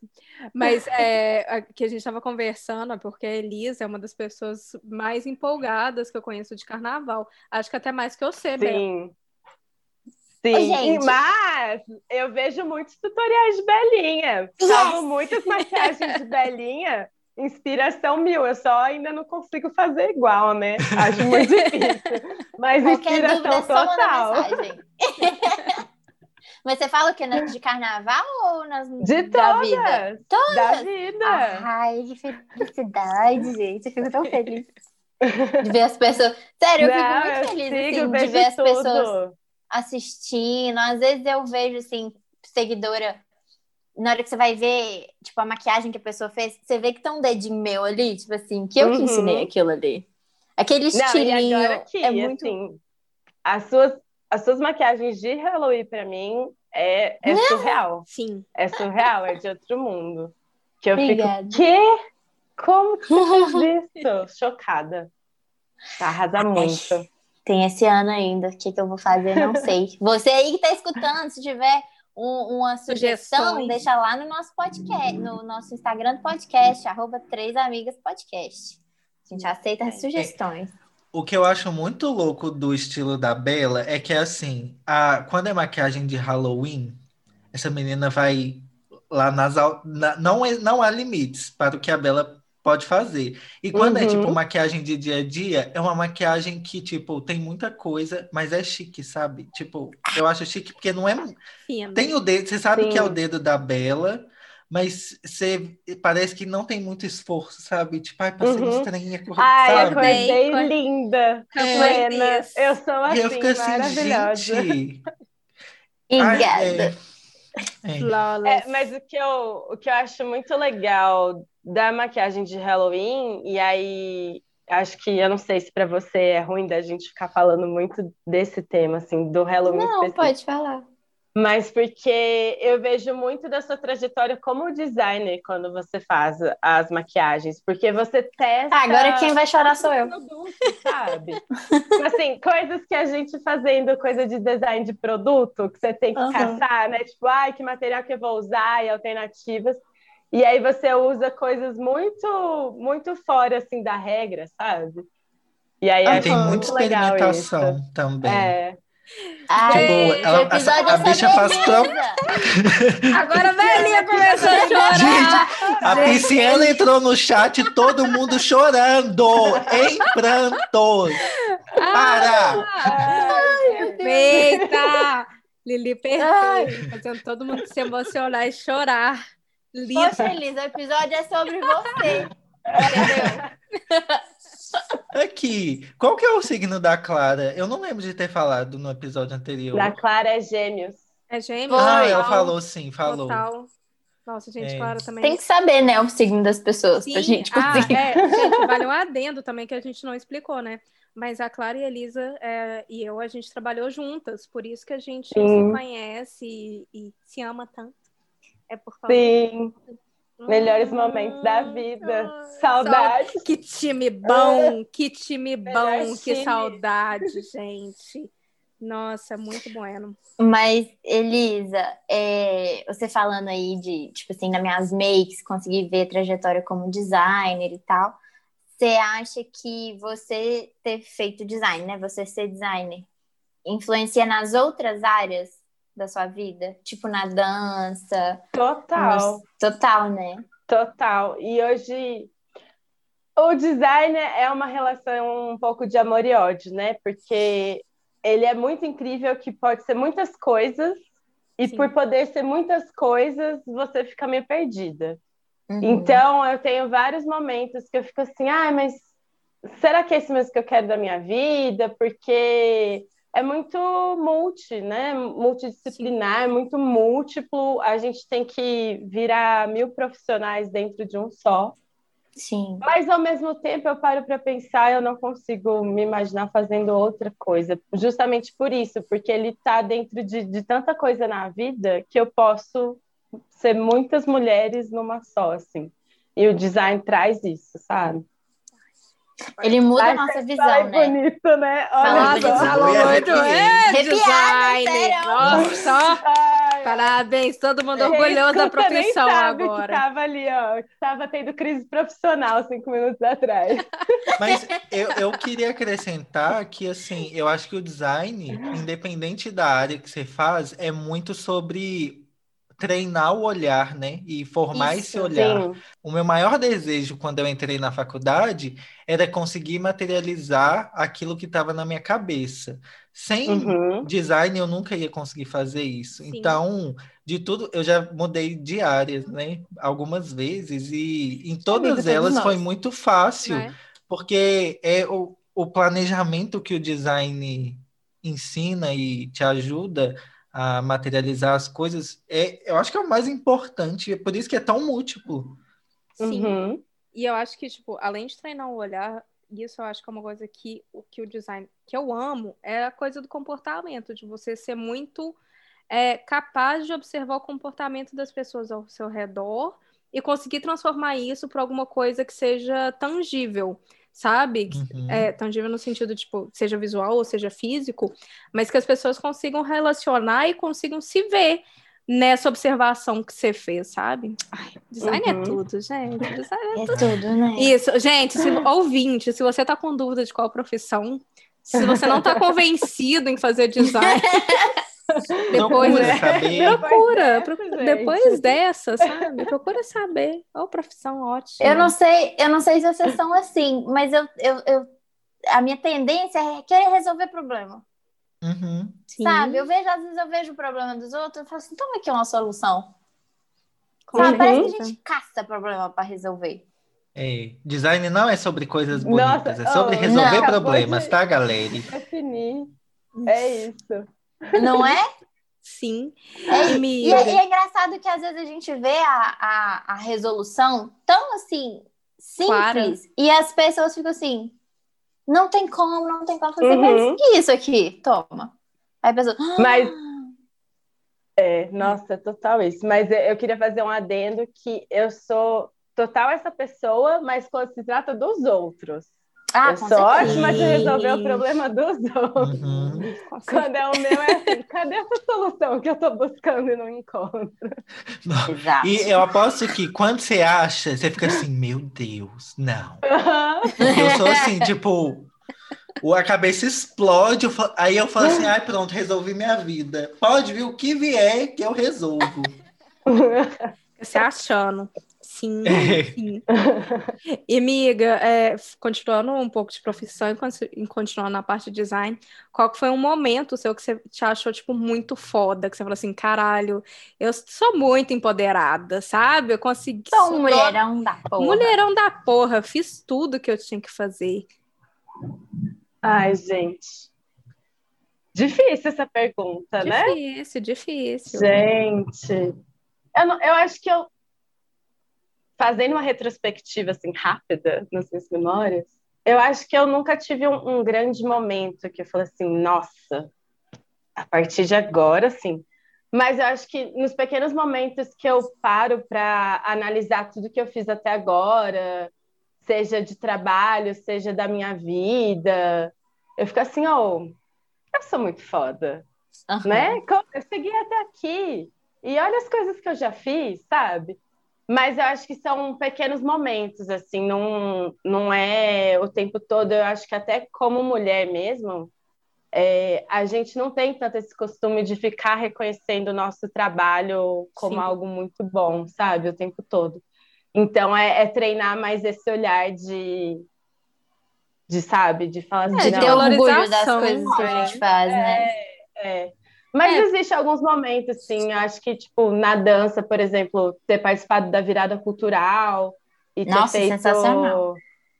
Mas é, a- que a gente estava conversando, é porque a Elisa é uma das pessoas mais empolgadas que eu conheço de carnaval. Acho que até mais que você, Bel. Sim. Sim, Ô, gente. mas eu vejo muitos tutoriais de Belinha. Salvo muitas maquiagens de Belinha. Inspiração mil, eu só ainda não consigo fazer igual, né? Acho muito difícil. Mas Qualquer dúvida é inspiração total. mensagem. Mas você fala o que? Nas de carnaval ou nas De da vida? todas. Da vida. Ai, que felicidade, gente. Eu fico tão feliz de ver as pessoas. Sério, eu Não, fico muito feliz sigo, assim, de ver as pessoas tudo. assistindo. Às vezes eu vejo assim, seguidora na hora que você vai ver, tipo, a maquiagem que a pessoa fez, você vê que tem um dedinho meu ali, tipo assim, que eu Uhum. que ensinei aquilo ali. Aquele Não, estilinho agora que, é muito... assim, as suas, as suas maquiagens de Halloween, pra mim, é, é surreal. Sim. É surreal, é de outro mundo. Que eu Obrigada. fico, quê? Como que você fez isso? Chocada. Tá, arrasa muito. Tem esse ano ainda, o que, que eu vou fazer, não sei. Você aí que tá escutando, se tiver um- uma sugestão, Sugestões. deixa lá no nosso podcast, no nosso Instagram do podcast, arroba Três Amigas Podcast. A gente aceita as sugestões. O que eu acho muito louco do estilo da Bela é que, assim, a, quando é maquiagem de Halloween, essa menina vai lá nas. na- não, é- não há limites para o que a Bela pode fazer. E quando é, Uhum. tipo, maquiagem de dia a dia, é uma maquiagem que, tipo, tem muita coisa, mas é chique, sabe? Tipo, eu acho chique porque não é. Fino. Tem o dedo, você sabe que é o Sim. dedo da Bela. Mas você parece que não tem muito esforço, sabe? Tipo, ai, passei Uhum. estranha, Ai, sabe? acordei Acordei. linda, É. plena. Eu sou E eu assim, fico assim, maravilhosa. gente. ai, Obrigada. é, é. É, mas o que, eu, o que eu acho muito legal da maquiagem de Halloween, e aí acho que eu não sei se pra você é ruim da gente ficar falando muito desse tema, assim, do Halloween Não, específico. pode falar. Mas porque eu vejo muito da sua trajetória como designer quando você faz as maquiagens, porque você testa. Ah, agora quem vai chorar sou eu. produto, sabe? Tipo assim, coisas que a gente fazendo, coisa de design de produto, que você tem que Aham. caçar, né? Tipo, ai, que material que eu vou usar e alternativas. E aí você usa coisas muito, muito fora, assim, da regra, sabe? E aí Ah, tem muita experimentação isso. também. É. Ai, Tipo, ela- a é bicha faz tão-. Agora a velhinha começou a chorar. Gente, a Pisciana entrou no chat, todo mundo chorando, em prantos. Para! Ai, Eita! Lili perfeita, fazendo todo mundo se emocionar e chorar. Lisa. Poxa, Elisa, o episódio é sobre você. Entendeu? Aqui, qual que é o signo da Clara? Eu não lembro de ter falado no episódio anterior. Da Clara é gêmeos. É gêmeo? Ah, ela falou sim, falou. Total. Nossa, gente, É. Clara também. Tem que saber, né, o signo das pessoas pra Sim. gente ah, conseguir. é, gente, vale um adendo também que a gente não explicou, né? Mas a Clara e a Elisa é, e eu, a gente trabalhou juntas, por isso que a gente Sim. se conhece e, e se ama tanto. É por causa Sim, melhores Hum, momentos da vida. Saudade. Que time bom, que time Melhor bom, que time. saudade, gente. Nossa, muito bueno. Mas, Elisa, é, você falando aí de, tipo assim, nas minhas makes, conseguir ver a trajetória como designer e tal, você acha que você ter feito design, né? Você ser designer, influencia nas outras áreas da sua vida? Tipo na dança? Total. no- Total, né? Total. E hoje o design é uma relação um pouco de amor e ódio, né? Porque ele é muito incrível que pode ser muitas coisas e Sim. por poder ser muitas coisas, você fica meio perdida. Uhum. Então, eu tenho vários momentos que eu fico assim, ah, mas será que é isso mesmo que eu quero da minha vida? Porque é muito multi, né? Multidisciplinar, é muito múltiplo. A gente tem que virar mil profissionais dentro de um só. Sim. Mas ao mesmo tempo eu paro para pensar, eu não consigo me imaginar fazendo outra coisa, justamente por isso, porque ele está dentro de, de tanta coisa na vida que eu posso ser muitas mulheres numa só, assim. E o design traz isso, sabe? Ele muda Ai, a nossa visão, né? bonito, né? Olha só. falou muito, é, design. Nossa, Ai, parabéns, todo mundo orgulhoso da profissão sabe agora. Que tava ali, ó, que tava tendo crise profissional cinco minutos atrás. Mas eu, eu queria acrescentar que, assim, eu acho que o design, independente da área que você faz, é muito sobre treinar o olhar, né? E formar Isso, esse olhar. Sim. O meu maior desejo quando eu entrei na faculdade era conseguir materializar aquilo que estava na minha cabeça. Sem Uhum. design eu nunca ia conseguir fazer isso. Sim. Então, de tudo, eu já mudei de áreas, né? Algumas vezes e em todas elas foi muito fácil, né? porque é o, o planejamento que o design ensina e te ajuda a materializar as coisas, é, eu acho que é o mais importante, é por isso que é tão múltiplo. Sim. Uhum. E eu acho que, tipo, além de treinar o olhar, isso eu acho que é uma coisa que o que o design que eu amo é a coisa do comportamento, de você ser muito é, capaz de observar o comportamento das pessoas ao seu redor e conseguir transformar isso para alguma coisa que seja tangível, sabe? Uhum. É, tangível no sentido, tipo, seja visual ou seja físico, mas que as pessoas consigam relacionar e consigam se ver nessa observação que você fez, sabe? Ai, design é Uhum. tudo, gente. Design é É tudo, né? isso, gente, se, ouvinte, se você tá com dúvida de qual profissão, se você não tá convencido em fazer design, depois, Procura saber. procura, Depois procura- dessa, gente. depois dessa, sabe? Procura saber. Ó, profissão ótima. Eu não sei, eu não sei se vocês são assim, mas eu, eu, eu- a minha tendência é querer resolver problema. Uhum. Sabe? Eu vejo, às vezes eu vejo o problema dos outros e falo assim, toma aqui uma solução. Sabe? Parece que a gente caça problema para resolver. É, design não é sobre coisas Nossa, bonitas, é sobre oh, resolver não. problemas, de- tá, galera? Definir. É isso. Não é? Sim. É, e, é, e é engraçado que às vezes a gente vê a, a, a resolução tão assim, simples, e as pessoas ficam assim, não tem como, não tem como fazer, Uhum. isso aqui? Toma. Aí a pessoa, "Ah, Mas É, nossa, total isso. Mas eu- eu queria fazer um adendo que eu sou total essa pessoa, mas quando se trata dos outros. Ah, eu sou certeza. ótima de resolver o problema dos outros. Uhum. Com certeza. Quando é o meu, é assim, cadê essa solução que eu tô buscando e não encontro? Exato. E eu aposto que quando você acha, você fica assim, meu Deus, não. Eu sou assim, tipo, o- a cabeça explode, eu fa- aí eu falo assim, ai pronto, resolvi minha vida. Pode vir o que vier que eu resolvo. Você achando. Sim, É. sim. E, amiga, é, continuando um pouco de profissão e con- continuando na parte de design, qual que foi um momento seu que você te achou, tipo, muito foda? Que você falou assim, caralho, eu sou muito empoderada, sabe? Eu consegui... Sou um mulherão da porra. Mulherão da porra, fiz tudo que eu tinha que fazer. Ai, gente. Difícil essa pergunta, né? Difícil, difícil. Gente, eu, não- eu acho que eu, fazendo uma retrospectiva assim rápida nas minhas memórias, eu acho que eu nunca tive um, um grande momento que eu falei assim, nossa, a partir de agora, sim. Mas eu acho que nos pequenos momentos que eu paro para analisar tudo que eu fiz até agora, seja de trabalho, seja da minha vida, eu fico assim, oh, eu sou muito foda Aham. né? Eu segui até aqui. E olha as coisas que eu já fiz, sabe? Mas eu acho que são pequenos momentos, assim, não, não é o tempo todo. Eu acho que até como mulher mesmo, é, a gente não tem tanto esse costume de ficar reconhecendo o nosso trabalho como Sim. algo muito bom, sabe? O tempo todo. Então, é, é treinar mais esse olhar de, de sabe? De falar assim, De de ter orgulho das valorização, coisas que a é. gente faz, né? é. Mas É. existe alguns momentos, sim. Eu acho que, tipo, na dança, por exemplo, ter participado da virada cultural e ter Nossa, feito. sensacional.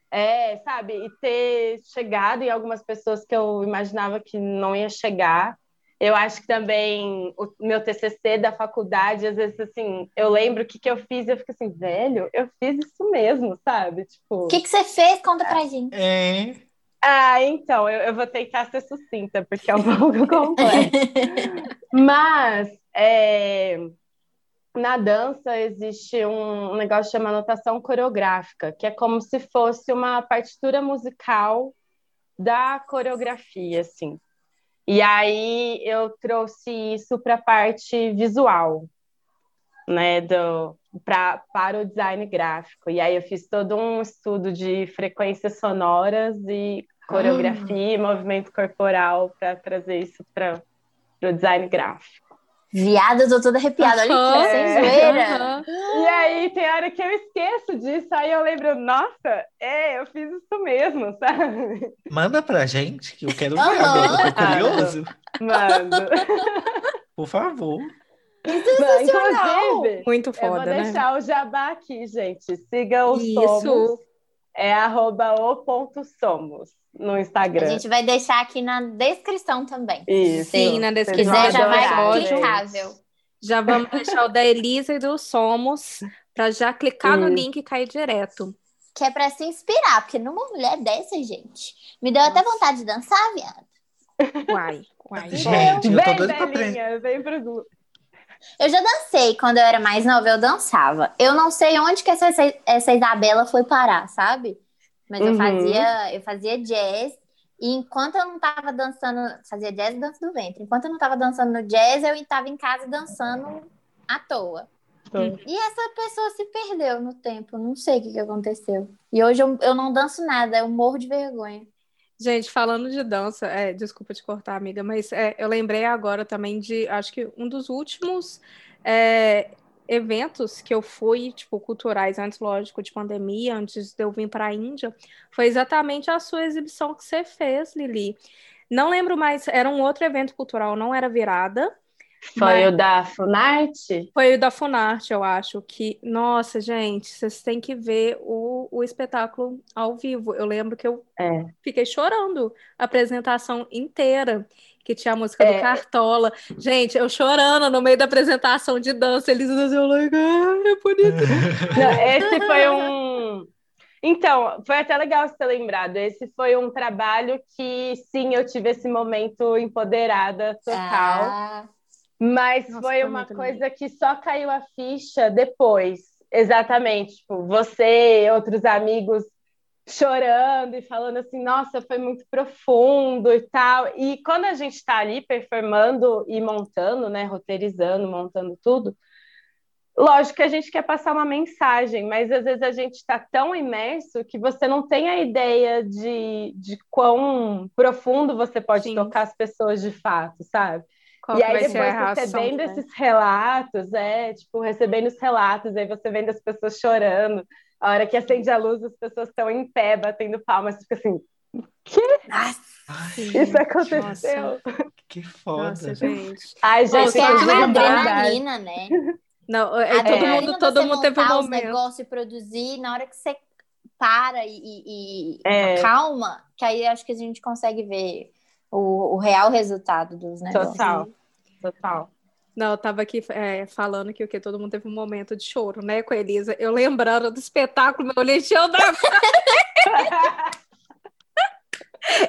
É, sabe? E ter chegado em algumas pessoas que eu imaginava que não ia chegar. Eu acho que também o meu TCC da faculdade, às vezes, assim, eu lembro o que, que eu fiz e eu fico assim, velho, eu fiz isso mesmo, sabe? Tipo. O que, que você fez? Conta pra gente. É, Ah, então, eu, eu vou tentar ser sucinta, porque é um pouco complexo. Mas é, na dança existe um negócio que chama notação coreográfica, que é como se fosse uma partitura musical da coreografia, assim. E aí eu trouxe isso para a parte visual, né, do, pra, para o design gráfico. E aí eu fiz todo um estudo de frequências sonoras e coreografia e movimento corporal para trazer isso para o design gráfico. Viada, eu tô toda arrepiada. Olha Aham. que sem É. zoeira. Aham. E aí tem hora que eu esqueço disso, aí eu lembro, nossa, é, eu fiz isso mesmo, sabe? manda pra gente, que eu quero ver agora, eu tô curioso. Mano. Por favor. Inclusive, Muito eu vou foda, né? deixar o jabá aqui, gente. Siga o Isso. Somos. É arroba o ponto somos. no Instagram. A gente vai deixar aqui na descrição também. Isso. Sim, na Se descrição. quiser, já vai clicável. Já vamos deixar o da Elisa e do Somos para já clicar no link e cair direto. Que é pra se inspirar, porque numa mulher dessa, gente, me deu até vontade de dançar, viado. Uai, uai. Gente, eu tô Vem, doido pra aprender. Vem pro grupo. Eu já dancei quando eu era mais nova, eu dançava. Eu não sei onde que essa, essa Isabela foi parar, sabe? Mas eu Uhum. fazia, eu fazia jazz. E enquanto eu não tava dançando, fazia jazz e dança do ventre. Enquanto eu não tava dançando no jazz, eu estava em casa dançando à toa. E essa pessoa se perdeu no tempo, não sei o que, que aconteceu. E hoje eu, eu não danço nada, eu morro de vergonha. Gente, falando de dança, é, desculpa te cortar, amiga, mas é, eu lembrei agora também de, acho que um dos últimos é, eventos que eu fui, tipo, culturais, antes, lógico, de pandemia, antes de eu vir para a Índia, foi exatamente a sua exibição que você fez, Lili. Não lembro mais, era um outro evento cultural, não era virada, Foi Mas- o da Funarte? foi o da Funarte, eu acho, que, nossa, gente, vocês têm que ver o, o espetáculo ao vivo. Eu lembro que eu É. fiquei chorando a apresentação inteira, que tinha a música do É. Cartola. Gente, eu chorando no meio da apresentação de dança, eles diziam, ah, é bonito. Não, esse foi um. Então, foi até legal você ter lembrado. Esse foi um trabalho que, sim, eu tive esse momento empoderada total. Ah, Mas Nossa, foi foi uma coisa que só caiu a ficha depois. Exatamente. Tipo, você, outros amigos chorando e falando assim, nossa, foi muito profundo e tal. E quando a gente está ali performando e montando, né, roteirizando, montando tudo, lógico que a gente quer passar uma mensagem, mas às vezes a gente está tão imerso que você não tem a ideia de, de quão profundo você pode Sim. tocar as pessoas de fato, sabe? Qual e aí a depois recebendo né? esses relatos, é, tipo, recebendo os relatos, aí você vendo as pessoas chorando. A hora que acende a luz, as pessoas estão em pé, batendo palmas, fica assim, nossa, Ai, isso aconteceu. que foda. Nossa, gente. Ai, Nossa, gente, porque é a adrenalina, né? Não, é, todo Adrenalina mundo, você todo mundo teve um momento. negócios e produzir, na hora que você para e, e, e É. acalma, que aí acho que a gente consegue ver o, o real resultado dos negócios. Total, total. Não, eu tava aqui é, falando que o que todo mundo teve um momento de choro, né, com a Elisa. Eu lembrando do espetáculo, meu encheu da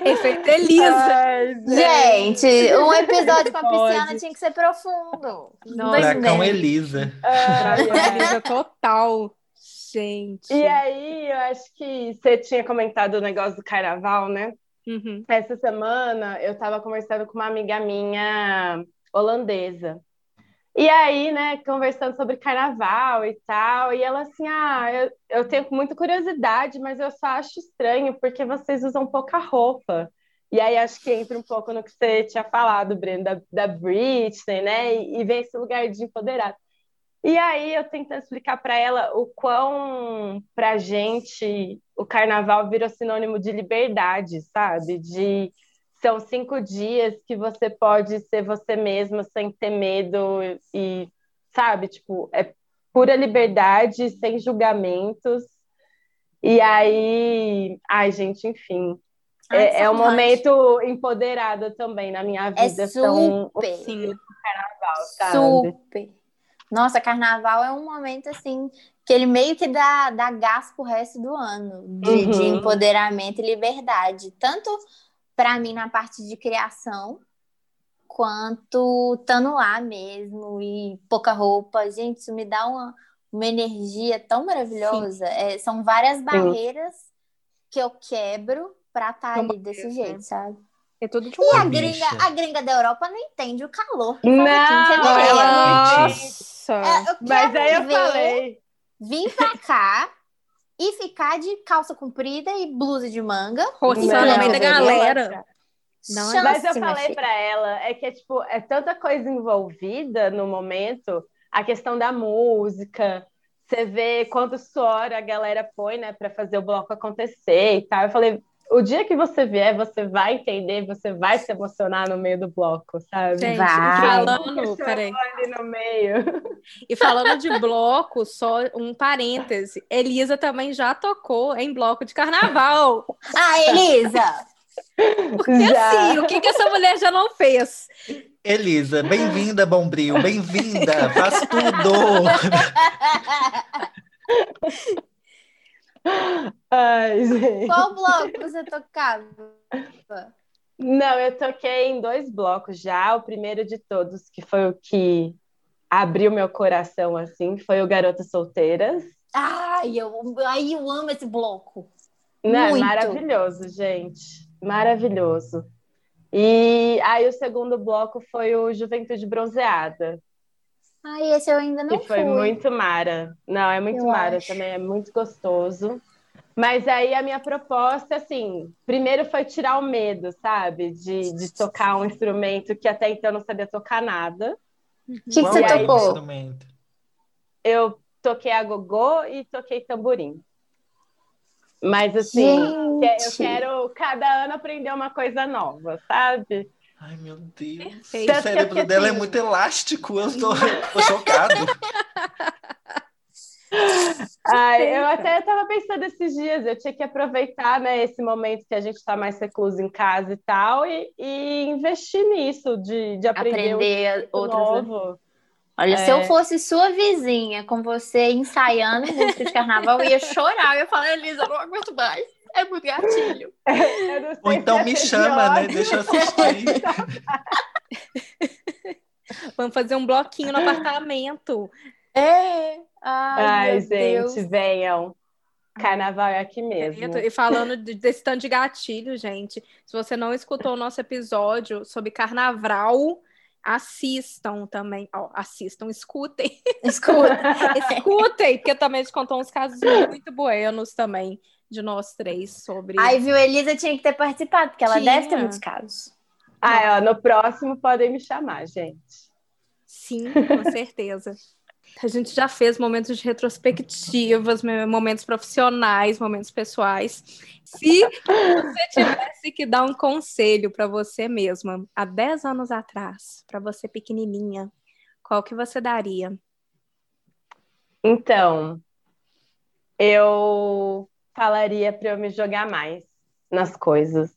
efeito Elisa. Ai, Gente, um episódio com a. Pisciana tinha que ser profundo. Nossa. Furacão Elisa. ai. Elisa total. Gente. E aí, eu acho que você tinha comentado o negócio do carnaval, né? Uhum. Essa semana eu estava conversando com uma amiga minha holandesa. E aí, né, conversando sobre carnaval e tal, e ela assim, ah, eu, eu tenho muita curiosidade, mas eu só acho estranho porque vocês usam pouca roupa. E aí acho que entra um pouco no que você tinha falado, Breno, da, da Britney, né, e, e vem esse lugar de empoderado. E aí eu tentando explicar para ela o quão pra gente o carnaval virou sinônimo de liberdade, sabe? De são cinco dias que você pode ser você mesma sem ter medo e, sabe, tipo, é pura liberdade, sem julgamentos. E aí, ai, gente, enfim. Ai, É, é um momento empoderado também na minha É vida. são super, Sim. sabe? super. Nossa, carnaval é um momento assim que ele meio que dá, dá gás pro resto do ano de, de Uhum. empoderamento e liberdade. Tanto para mim na parte de criação, quanto estando lá mesmo e pouca roupa. Gente, isso me dá uma, uma energia tão maravilhosa. É, são várias barreiras que eu quebro pra estar Uma ali desse jeito, sabe? É tudo de E uma a bicha. gringa, a gringa da Europa não entende o calor que Não, ela fevereiro. Nossa. É, eu Mas aí eu ver falei. vir pra cá e ficar de calça comprida e blusa de manga. Roçando no meio da galera. Não, Chance, Mas eu falei pra ela, é que é tipo, é tanta coisa envolvida no momento, a questão da música, você vê quanto suor a galera põe, né, pra fazer o bloco acontecer e tal. Eu falei, o dia que você vier, você vai entender, você vai se emocionar no meio do bloco, sabe? Gente, Vai. falando, peraí. ali no meio. E falando de bloco, só um parêntese. Elisa também já tocou em bloco de carnaval. Ah, Elisa! Porque Já. assim, o que, que essa mulher já não fez? Elisa, bem-vinda, Bombril, bem-vinda, faz tudo. Ai, gente. Qual bloco você tocava? Não, eu toquei em dois blocos já. O primeiro de todos, que foi o que abriu meu coração, assim, foi o Garotas Solteiras. Ai, eu, ai, eu amo esse bloco. Não, é Muito. maravilhoso, gente. Maravilhoso. E aí o segundo bloco foi o Juventude Bronzeada, Ai, esse eu ainda não que foi fui. muito mara. Não, é muito Eu mara acho. também, é muito gostoso. Mas aí a minha proposta, assim, primeiro foi tirar o medo, sabe? De, de tocar um instrumento que até então eu não sabia tocar nada. O que, que Qual você é o tocou? instrumento? Eu toquei a gogô e toquei tamborim. Mas assim, que- eu Gente. quero cada ano aprender uma coisa nova, sabe? Ai, meu Deus. Perfeito. O cérebro dela é assim, muito elástico, eu tô, tô chocado. Ai, eu até estava pensando esses dias, eu tinha que aproveitar, né, esse momento que a gente está mais recluso em casa e tal, e, e investir nisso, de, de aprender, um Aprender instrumento outras. novo. Olha, se É. eu fosse sua vizinha com você ensaiando música de carnaval, eu ia chorar. Eu ia falar, Elisa, eu não aguento mais. É muito gatilho. Ou se então me ser chama, né? Deixa eu assistir. Vamos fazer um bloquinho no apartamento. É. Ai, Ai, gente, Deus. venham. Carnaval é aqui mesmo. E falando de- desse tanto de gatilho, gente, se você não escutou o nosso episódio sobre carnaval, assistam também. Ó, assistam, escutem. Escuta. Escutem, porque também a gente contou uns casos muito buenos também de nós três sobre. Aí, viu, Elisa tinha que ter participado, porque ela Tinha. deve ter muitos casos. Ah, ó, no próximo podem me chamar, gente. Sim, com certeza. A gente já fez momentos de retrospectivas, me- momentos profissionais, momentos pessoais. Se você tivesse que dar um conselho para você mesma, há 10 anos atrás, para você pequenininha, qual que você daria? Então, eu falaria para eu me jogar mais nas coisas.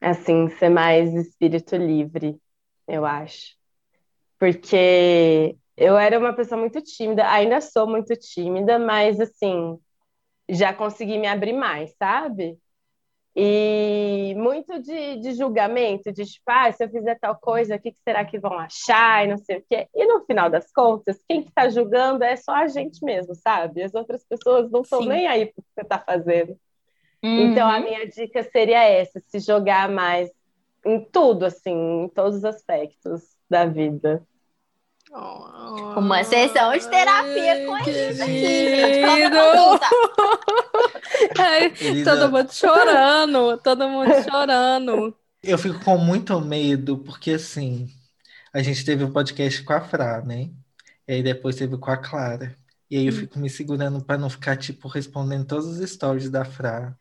Assim, ser mais espírito livre, eu acho. Porque eu era uma pessoa muito tímida, ainda sou muito tímida, mas assim, já consegui me abrir mais, sabe? E muito de, de julgamento, de tipo, ah, se eu fizer tal coisa, o que que será que vão achar e não sei o quê. E no final das contas, quem que tá julgando é só a gente mesmo, sabe? As outras pessoas não estão nem aí pro que você tá fazendo. Então, a minha dica seria essa: se jogar mais em tudo, assim, em todos os aspectos da vida. Uma sessão de terapia com a Elisa aqui, gente. Querido. consulta. Ai, todo mundo chorando, todo mundo chorando. eu fico com muito medo, porque assim, a gente teve o podcast com a Fra, né? E aí depois teve com a Clara. E aí eu fico me segurando para não ficar, tipo, respondendo todos os stories da Fra.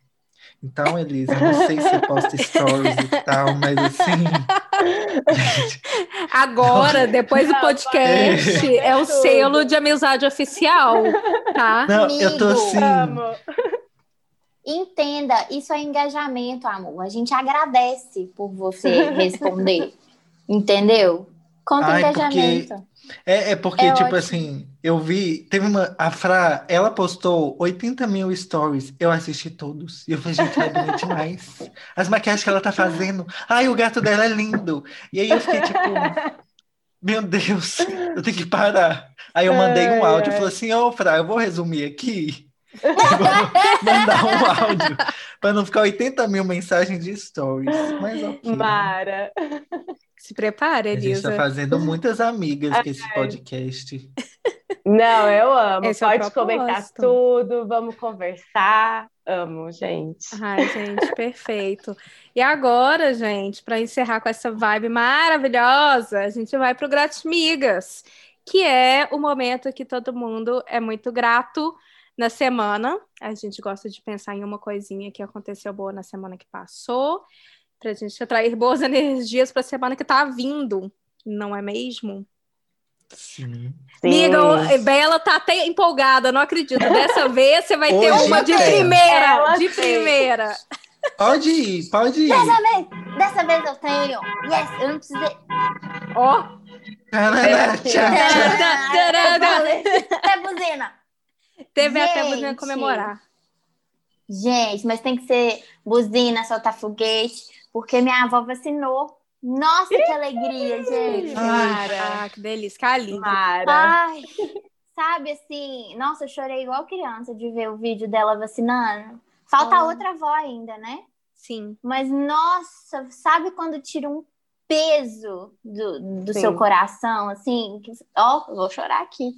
Então, Elisa, eu não sei se você posta stories e tal, mas assim. gente, Agora, depois do podcast, é o tudo. selo de amizade oficial, tá? não, eu tô Amigo. assim. Amo. Entenda, isso é engajamento, amor. A gente agradece por você responder. Entendeu? Conta Ai, engajamento. É, é porque, É tipo ótimo. assim, eu vi, teve uma, a Fra, ela postou 80 mil stories, eu assisti todos, e eu falei, gente, ela é bonita demais, as maquiagens que ela tá fazendo, ai, o gato dela é lindo, e aí eu fiquei tipo, meu Deus, eu tenho que parar, aí eu mandei um áudio, eu falei assim, ô Fra, eu vou resumir aqui, eu vou mandar um áudio, para não ficar 80 mil mensagens de stories, mas ok. Mara. Se prepare, A gente Elisa. tá fazendo muitas amigas com esse podcast. Não, eu amo. Esse é o Pode comentar propósito. tudo, vamos conversar. Amo, gente. Ai, gente, perfeito. E agora, gente, para encerrar com essa vibe maravilhosa, a gente vai pro Gratimigas, que é o momento que todo mundo é muito grato na semana. A gente gosta de pensar em uma coisinha que aconteceu boa na semana que passou, para a gente atrair boas energias para a semana que tá vindo, não é mesmo? Sim. O- Bela tá até empolgada, não acredito. Dessa vez você vai ter Hoje uma de tem. primeira, Ela de tem. primeira. Pode ir, pode ir. Dessa vez, dessa vez eu tenho. Yes, eu não precisei. Ó, Tarará, tchau, tchau. É buzina. teve até buzina comemorar. Gente, mas tem que ser buzina, soltar foguete, porque minha avó vacinou. Nossa, que alegria, gente. Cara, ah, que delícia, alívio. Mara. Ai, sabe assim, nossa, eu chorei igual criança de ver o vídeo dela vacinando. Falta Ah. outra avó ainda, né? Sim. Mas, nossa, sabe quando tira um peso do, do Sim. seu coração, assim? Ó, eu vou chorar aqui.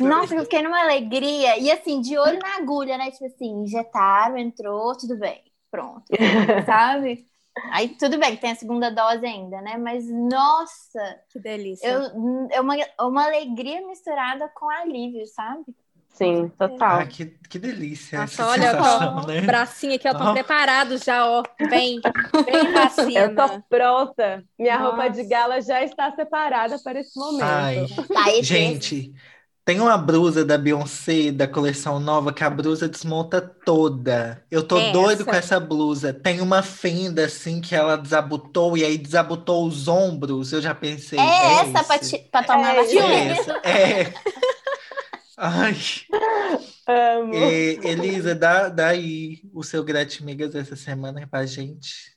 Nossa, eu fiquei numa alegria. E assim, de olho na agulha, né? Tipo assim, injetaram, entrou, tudo bem, pronto. Sabe? Aí tudo bem, tem a segunda dose ainda, né? Mas, nossa, Que delícia. eu, é uma, uma alegria misturada com alívio, sabe? Sim, total. Ah, que, que delícia Nossa, essa olha, sensação, ó, né? bracinho aqui, ó, estão Ó. preparados já, ó. Vem, vem vacina. Eu tô pronta. Minha Nossa. roupa de gala já está separada para esse momento. Ai, Tá, esse- gente, tem uma blusa da Beyoncé, da coleção nova, que a blusa desmonta toda. Eu tô É doido essa? com essa blusa. Tem uma fenda, assim, que ela desabotou, e aí desabotou os ombros. Eu já pensei, É é essa pra, ti- pra tomar É vacina? É essa, é. Ai, Amo. é, Elisa, dá, dá aí o seu gratimigas essa semana pra gente.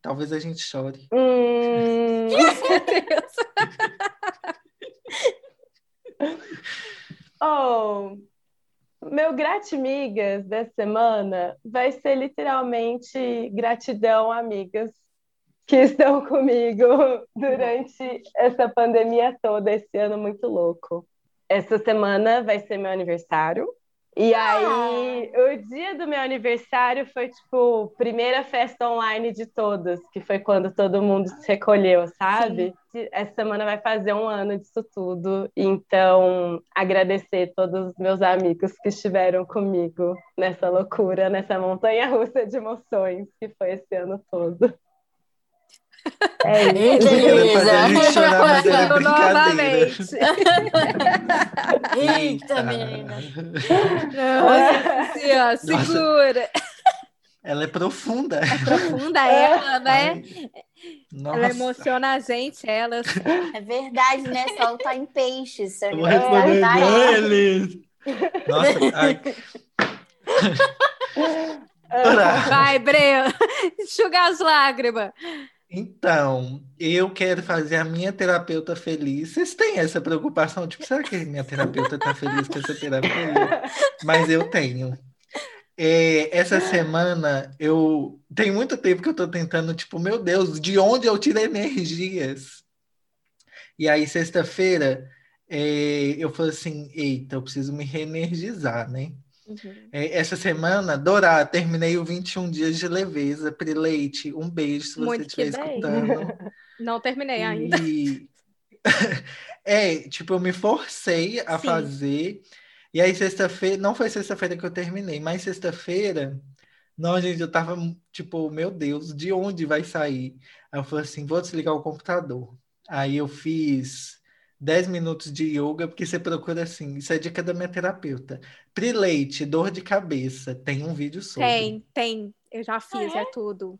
Talvez a gente chore. Hum, oh, meu gratimigas dessa semana vai ser literalmente gratidão, amigas, que estão comigo durante essa pandemia toda, esse ano muito louco. Essa semana vai ser meu aniversário. E aí, o dia do meu aniversário foi, tipo, primeira festa online de todas, que foi quando todo mundo se recolheu, sabe? Essa semana vai fazer um ano disso tudo. Então, agradecer todos os meus amigos que estiveram comigo nessa loucura, nessa montanha russa de emoções que foi esse ano todo. É isso. Eu queria fazer a gente chorar, mas brincadeira. novamente. Eita, menina. Nossa, assim, ó, segura. Ela é profunda. Profunda ela, né? Ai, Ela Nossa. emociona a gente, ela. É verdade, né? Sol tá em peixes. Eu vou responder tá aí. eles. Nossa, ai. Vai, Breno. Enxugar as lágrimas. Então, eu quero fazer a minha terapeuta feliz. Vocês têm essa preocupação? Tipo, será que minha terapeuta tá feliz com essa terapia? Mas eu tenho. É, essa semana, eu... Tem muito tempo que eu tô tentando, tipo, meu Deus, de onde eu tiro energias? E aí, sexta-feira, é, eu falei assim, eita, eu preciso me reenergizar, né? É, Essa semana, Dorá, terminei o 21 dias de leveza. Pri Leite, um beijo se você estiver escutando. Não terminei ainda. E... é, tipo, eu me forcei a Sim. fazer. E aí, sexta-feira, não foi sexta-feira que eu terminei, mas sexta-feira, não, gente, eu tava, tipo, meu Deus, de onde vai sair? Aí eu falei assim, vou desligar o computador. Aí eu fiz 10 minutos de yoga, porque você procura assim, isso é dica da minha terapeuta. Pri Leite, dor de cabeça, tem um vídeo sobre. Tem, tem. Eu já fiz, Ah, é tudo.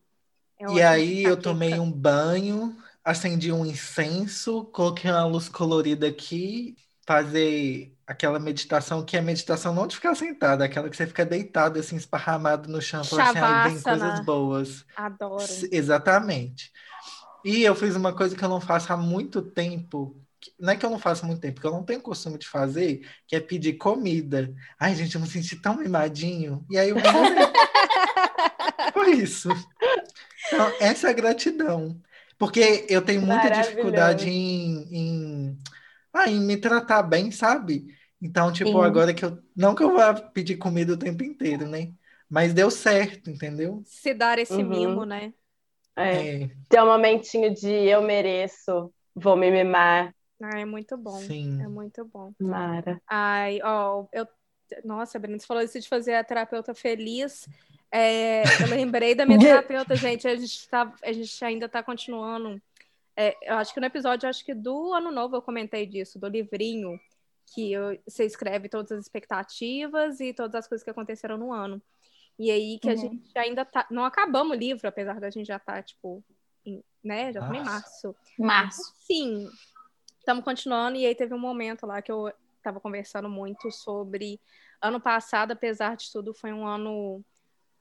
É E aí eu tomei um banho, acendi um incenso, coloquei uma luz colorida aqui, fazer aquela meditação que é a meditação não de ficar sentado, é aquela que você fica deitado assim, esparramado no chão, falando assim, ai, vem coisas boas. Adoro. Exatamente. E eu fiz uma coisa que eu não faço há muito tempo. Não é que eu não faço muito tempo, porque eu não tenho costume de fazer, que é pedir comida. Ai, gente, eu me senti tão mimadinho. E aí eu. Foi isso. Então, essa é a gratidão. Porque eu tenho muita dificuldade em, em, ah, em me tratar bem, sabe? Então, tipo, Sim. agora que eu. Não que eu vá pedir comida o tempo inteiro, né? Mas deu certo, entendeu? Se dar esse Uhum. mimo, né? É. É, Ter um momentinho de eu mereço, vou me mimar. Ah, é muito bom. sim. É muito bom. Mara. Ai, ó, eu. Nossa, Breno, você falou isso de fazer a terapeuta feliz. É, eu lembrei da minha terapeuta, gente. A gente, tá, a gente ainda tá continuando. É, eu acho que no episódio, acho que do ano novo eu comentei disso, do livrinho, que eu- você escreve todas as expectativas e todas as coisas que aconteceram no ano. E aí que a Uhum. gente ainda tá. Não acabamos o livro, apesar da gente já estar, tipo, em- né? Já estamos em março. Março. Sim, estamos continuando. E aí teve um momento lá que eu estava conversando muito sobre ano passado, apesar de tudo, foi um ano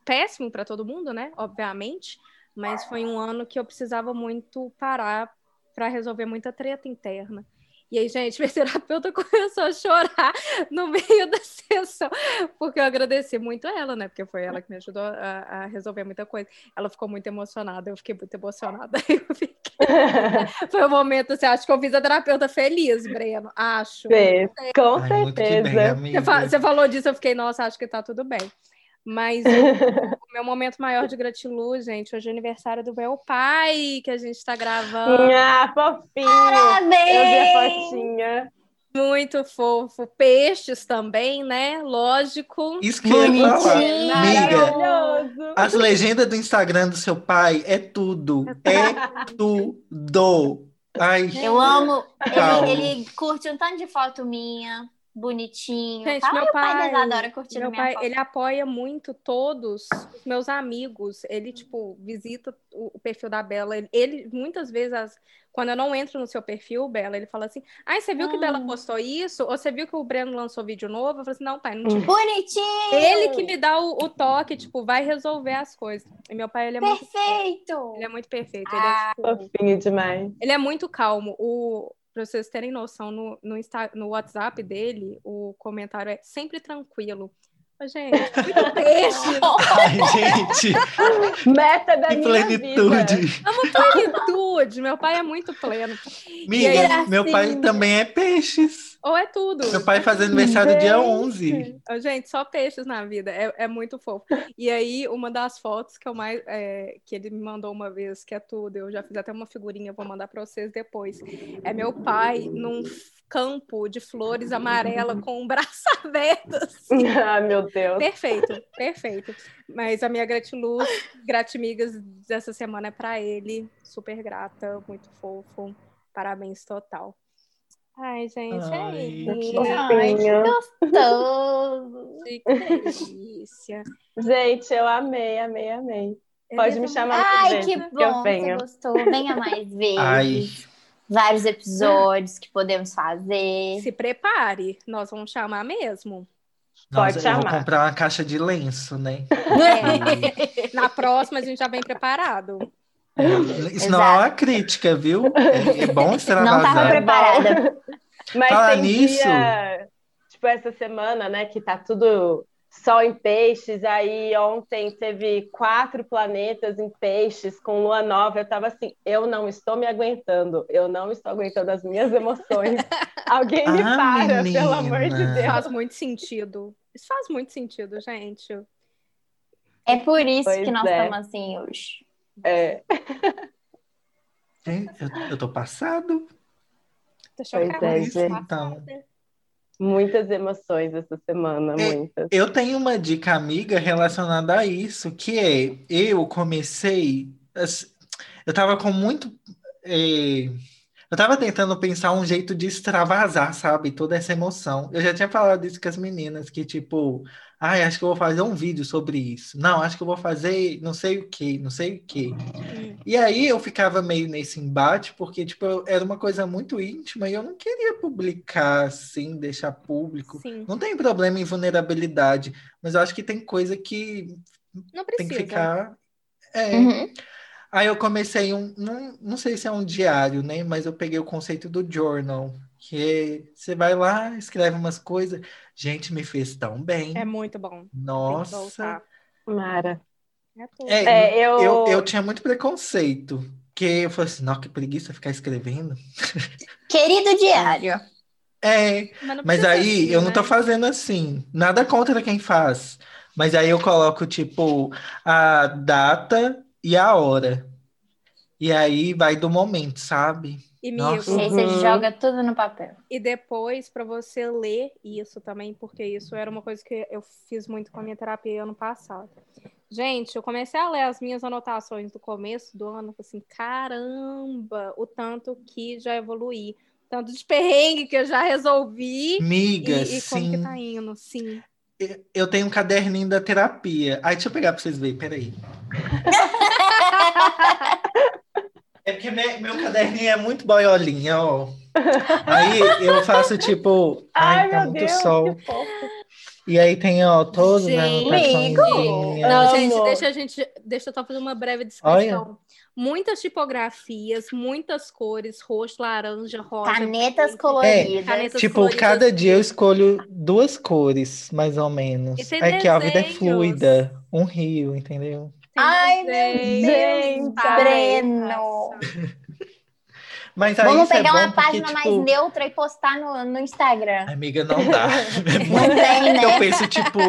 péssimo para todo mundo, né? Obviamente, mas foi um ano que eu precisava muito parar para resolver muita treta interna. E aí, gente, minha terapeuta começou a chorar no meio da sessão, porque eu agradeci muito ela, né? Porque foi ela que me ajudou a, a resolver muita coisa. Ela ficou muito emocionada, eu fiquei muito emocionada. Eu fiquei- Foi o momento, assim, acho que eu fiz a terapeuta feliz, Breno. Acho. Fez, com Ai, bem, certeza. amiga. Você, fa- você falou disso, eu fiquei, nossa, acho que tá tudo bem. Mas o, meu momento maior de gratiluz, gente, hoje é aniversário do meu pai, que a gente tá gravando. ah, fofinho. Eu vi a Parabéns! fotinha. Muito fofo. Peixes também, né? Lógico. Isso que eu ia falar. Bonitinho. Amiga, Maravilhoso. as legendas do Instagram do seu pai é tudo. É tudo. Ai, Eu amo. Ele, ele curte um tanto de foto minha, bonitinho. Gente, tá? meu Ai, pai pai- da Isadora curtindo Meu minha pai, foto. ele apoia muito todos os meus amigos. Ele, tipo, visita o, o perfil da Bela. Ele, ele, muitas vezes, as- quando eu não entro no seu perfil, Bela, ele fala assim: Ai, você viu que Ah. Bela postou isso? Ou você viu que o Breno lançou vídeo novo? Eu falo assim: Não, pai, não tive. Bonitinho! Ele que me dá o, o toque, tipo, vai resolver as coisas. E meu pai, ele é muito, Perfeito! ele é muito perfeito. Ele é, tipo, Fofinho demais. ele é muito calmo. O, pra vocês terem noção, no, no, Insta, no WhatsApp dele, o comentário é sempre tranquilo. Gente, muito peixe. ai, gente, Meta da que minha vida. plenitude. Amo plenitude. Meu pai é muito pleno. Gracinha. meu pai também é peixes. Ou é tudo. Meu pai faz aniversário dia Gente. 11. Ô, Gente, só peixes na vida. É, é muito fofo. E aí, uma das fotos que eu mais. é, que ele me mandou uma vez, que é tudo. Eu já fiz até uma figurinha, vou mandar pra vocês depois. É meu pai num campo de flores amarela com o braço aberto. assim. Ah, meu Deus. Perfeito, perfeito. Mas a minha gratiluz, gratimigas dessa semana é pra ele. Super grata, muito fofo. Parabéns total. Ai, gente, Ai, é que isso. Ai, que gostoso! Que delícia. Gente, eu amei, amei, amei. Pode me chamar Ai, mais que vezes, que bom eu que você venho. gostou. Venha mais vezes. Ai, Vários episódios que podemos fazer. Se prepare, nós vamos chamar mesmo. Pode nossa, eu vou chamar. comprar uma caixa de lenço, né? É, na próxima a gente já vem preparado. É, isso não é uma crítica, viu? É, é bom Não extravasar. tava preparada. Mas Falar tem nisso- dia, tipo essa semana, né, que tá tudo sol em peixes, aí ontem teve quatro planetas em peixes com lua nova, eu tava assim, eu não estou me aguentando, eu não estou aguentando as minhas emoções. Alguém me Ah, para, menina. pelo amor de Deus. Faz muito sentido. Isso faz muito sentido, gente. É por isso Pois que nós é. estamos assim hoje. É, Gente, eu, eu tô passado. Tô Pois chocada. é, gente. Então. muitas emoções essa semana, É, muitas. Eu tenho uma dica amiga relacionada a isso, que é, eu comecei, eu tava com muito, é, eu tava tentando pensar um jeito de extravasar, sabe, toda essa emoção. Eu já tinha falado isso com as meninas, que tipo, ai, acho que eu vou fazer um vídeo sobre isso. Não, acho que eu vou fazer não sei o que, não sei o que. Hum. E aí eu ficava meio nesse embate, porque tipo, eu- era uma coisa muito íntima e eu não queria publicar assim, deixar público. Sim, Não tem problema em vulnerabilidade, mas eu acho que tem coisa que não tem precisa. que ficar. É. Uhum. Aí eu comecei um, não, não sei se é um diário, né? Mas eu peguei o conceito do journal, que é, você vai lá, escreve umas coisas. Gente, me fez tão bem. É muito bom. Que Nossa. Mara. É. É, É, eu- eu... Eu, tinha muito preconceito. Porque eu falei assim, não, que preguiça ficar escrevendo. Querido diário. É, Mas, Mas aí assim, eu não tô né? fazendo assim. Nada contra quem faz. Mas aí eu coloco, tipo, a data e a hora. E aí vai do momento, sabe? E, Nossa. Aí você Uhum. joga tudo no papel. E depois, para você ler isso também, porque isso era uma coisa que eu fiz muito com a minha terapia ano passado. Gente, eu comecei a ler as minhas anotações do começo do ano, assim, caramba, o tanto que já evoluí, o tanto de perrengue que eu já resolvi Miga, e, e como sim. que tá indo, sim. eu tenho um caderninho da terapia. Aí, deixa eu pegar pra vocês verem, peraí. É porque me- meu caderninho é muito boiolinha, ó. Aí eu faço tipo, ai, Ai, tá meu muito Deus, sol. E aí tem, ó, Gente, anotaçõezinhas. Não, Amo. gente, deixa a gente, deixa eu só fazer uma breve descrição. Muitas tipografias, muitas cores, roxo, laranja, rosa. Canetas coloridas. Canetas Tipo, coloridas. cada dia eu escolho duas cores, mais ou menos. E tem É que a vida é fluida. Um rio, entendeu? Ai, meu Deus, Breno. Mas aí Vamos é pegar bom uma porque, página mais tipo, neutra e postar no, no Instagram. Amiga, não dá. Não tem, né? Eu penso, tipo,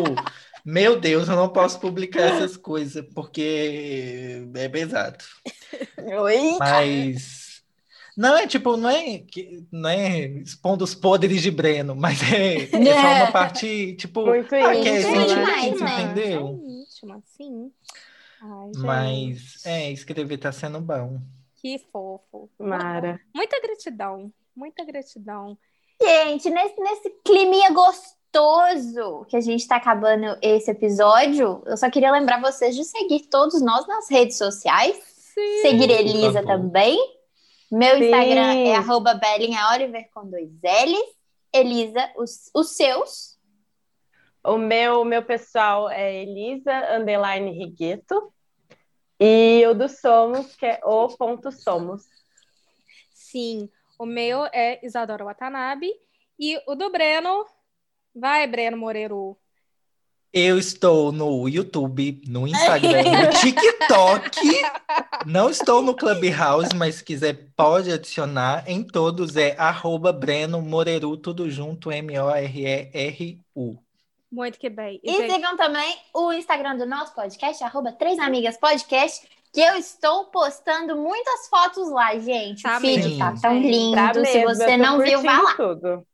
meu Deus, eu não posso publicar essas coisas, porque é pesado. Oi? Mas. Não, é tipo, não é, que- não é expondo os podres de Breno, mas é, é só É. uma parte, tipo, Muito ah, que é sentimento, íntima, né? entendeu? É íntima, sim. Ai, Mas, é, escrever tá sendo bom. Que fofo. Mara. Muita gratidão. Muita gratidão. Gente, nesse, nesse climinha gostoso que a gente tá acabando esse episódio, eu só queria lembrar vocês de seguir todos nós nas redes sociais. Sim. Seguir Elisa favor. também. Meu Sim. Instagram é arroba com dois L's. Elisa, os, os seus. O meu, meu pessoal é Elisa Underline Rigueto. E o do Somos, que é o ponto Somos. Sim. O meu é Isadora Watanabe. E o do Breno. Vai, Breno Moreiro. Eu estou no YouTube, no Instagram, no TikTok. Não estou no Clubhouse, mas se quiser pode adicionar. Em todos é arroba Breno Moreru, tudo junto, M-O-R-E-R-U. Muito que bem. E, E gente, sigam também o Instagram do nosso podcast, arroba Três Amigas Podcast, que eu estou postando muitas fotos lá, gente. Tá o feed mesmo. tá tão lindo. Tá Se mesmo, você não viu, vá lá. tudo.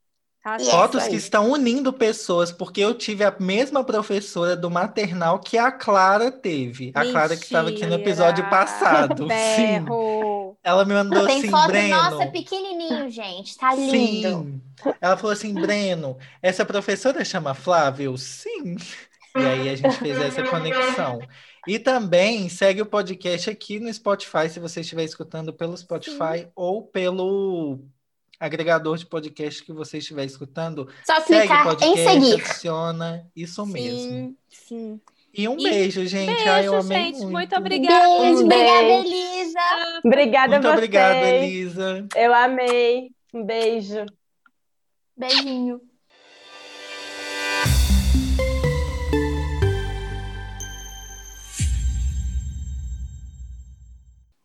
tá Yes. Fotos que estão unindo pessoas, porque eu tive a mesma professora do maternal que a Clara teve. A Clara que estava aqui no Mentira. episódio passado. Sim. Ela me mandou Tem assim, foto Breno. nossa pequenininho, gente. Tá lindo. Sim. Ela falou assim, Breno, essa professora chama Flávia? Eu, sim. E aí a gente fez essa conexão. E também segue o podcast aqui no Spotify, se você estiver escutando pelo Spotify ou pelo agregador de podcast que você estiver escutando. Só Segue o clicar em podcast, seguir. adiciona, isso mesmo. Sim, sim. E um E beijo, gente. beijo, Ai, eu amei gente. muito. Muito obrigada. Beijo, Um obrigada, beijo. Elisa. Obrigada Muito a vocês. obrigado, Elisa. Eu amei. Um beijo. Beijinho.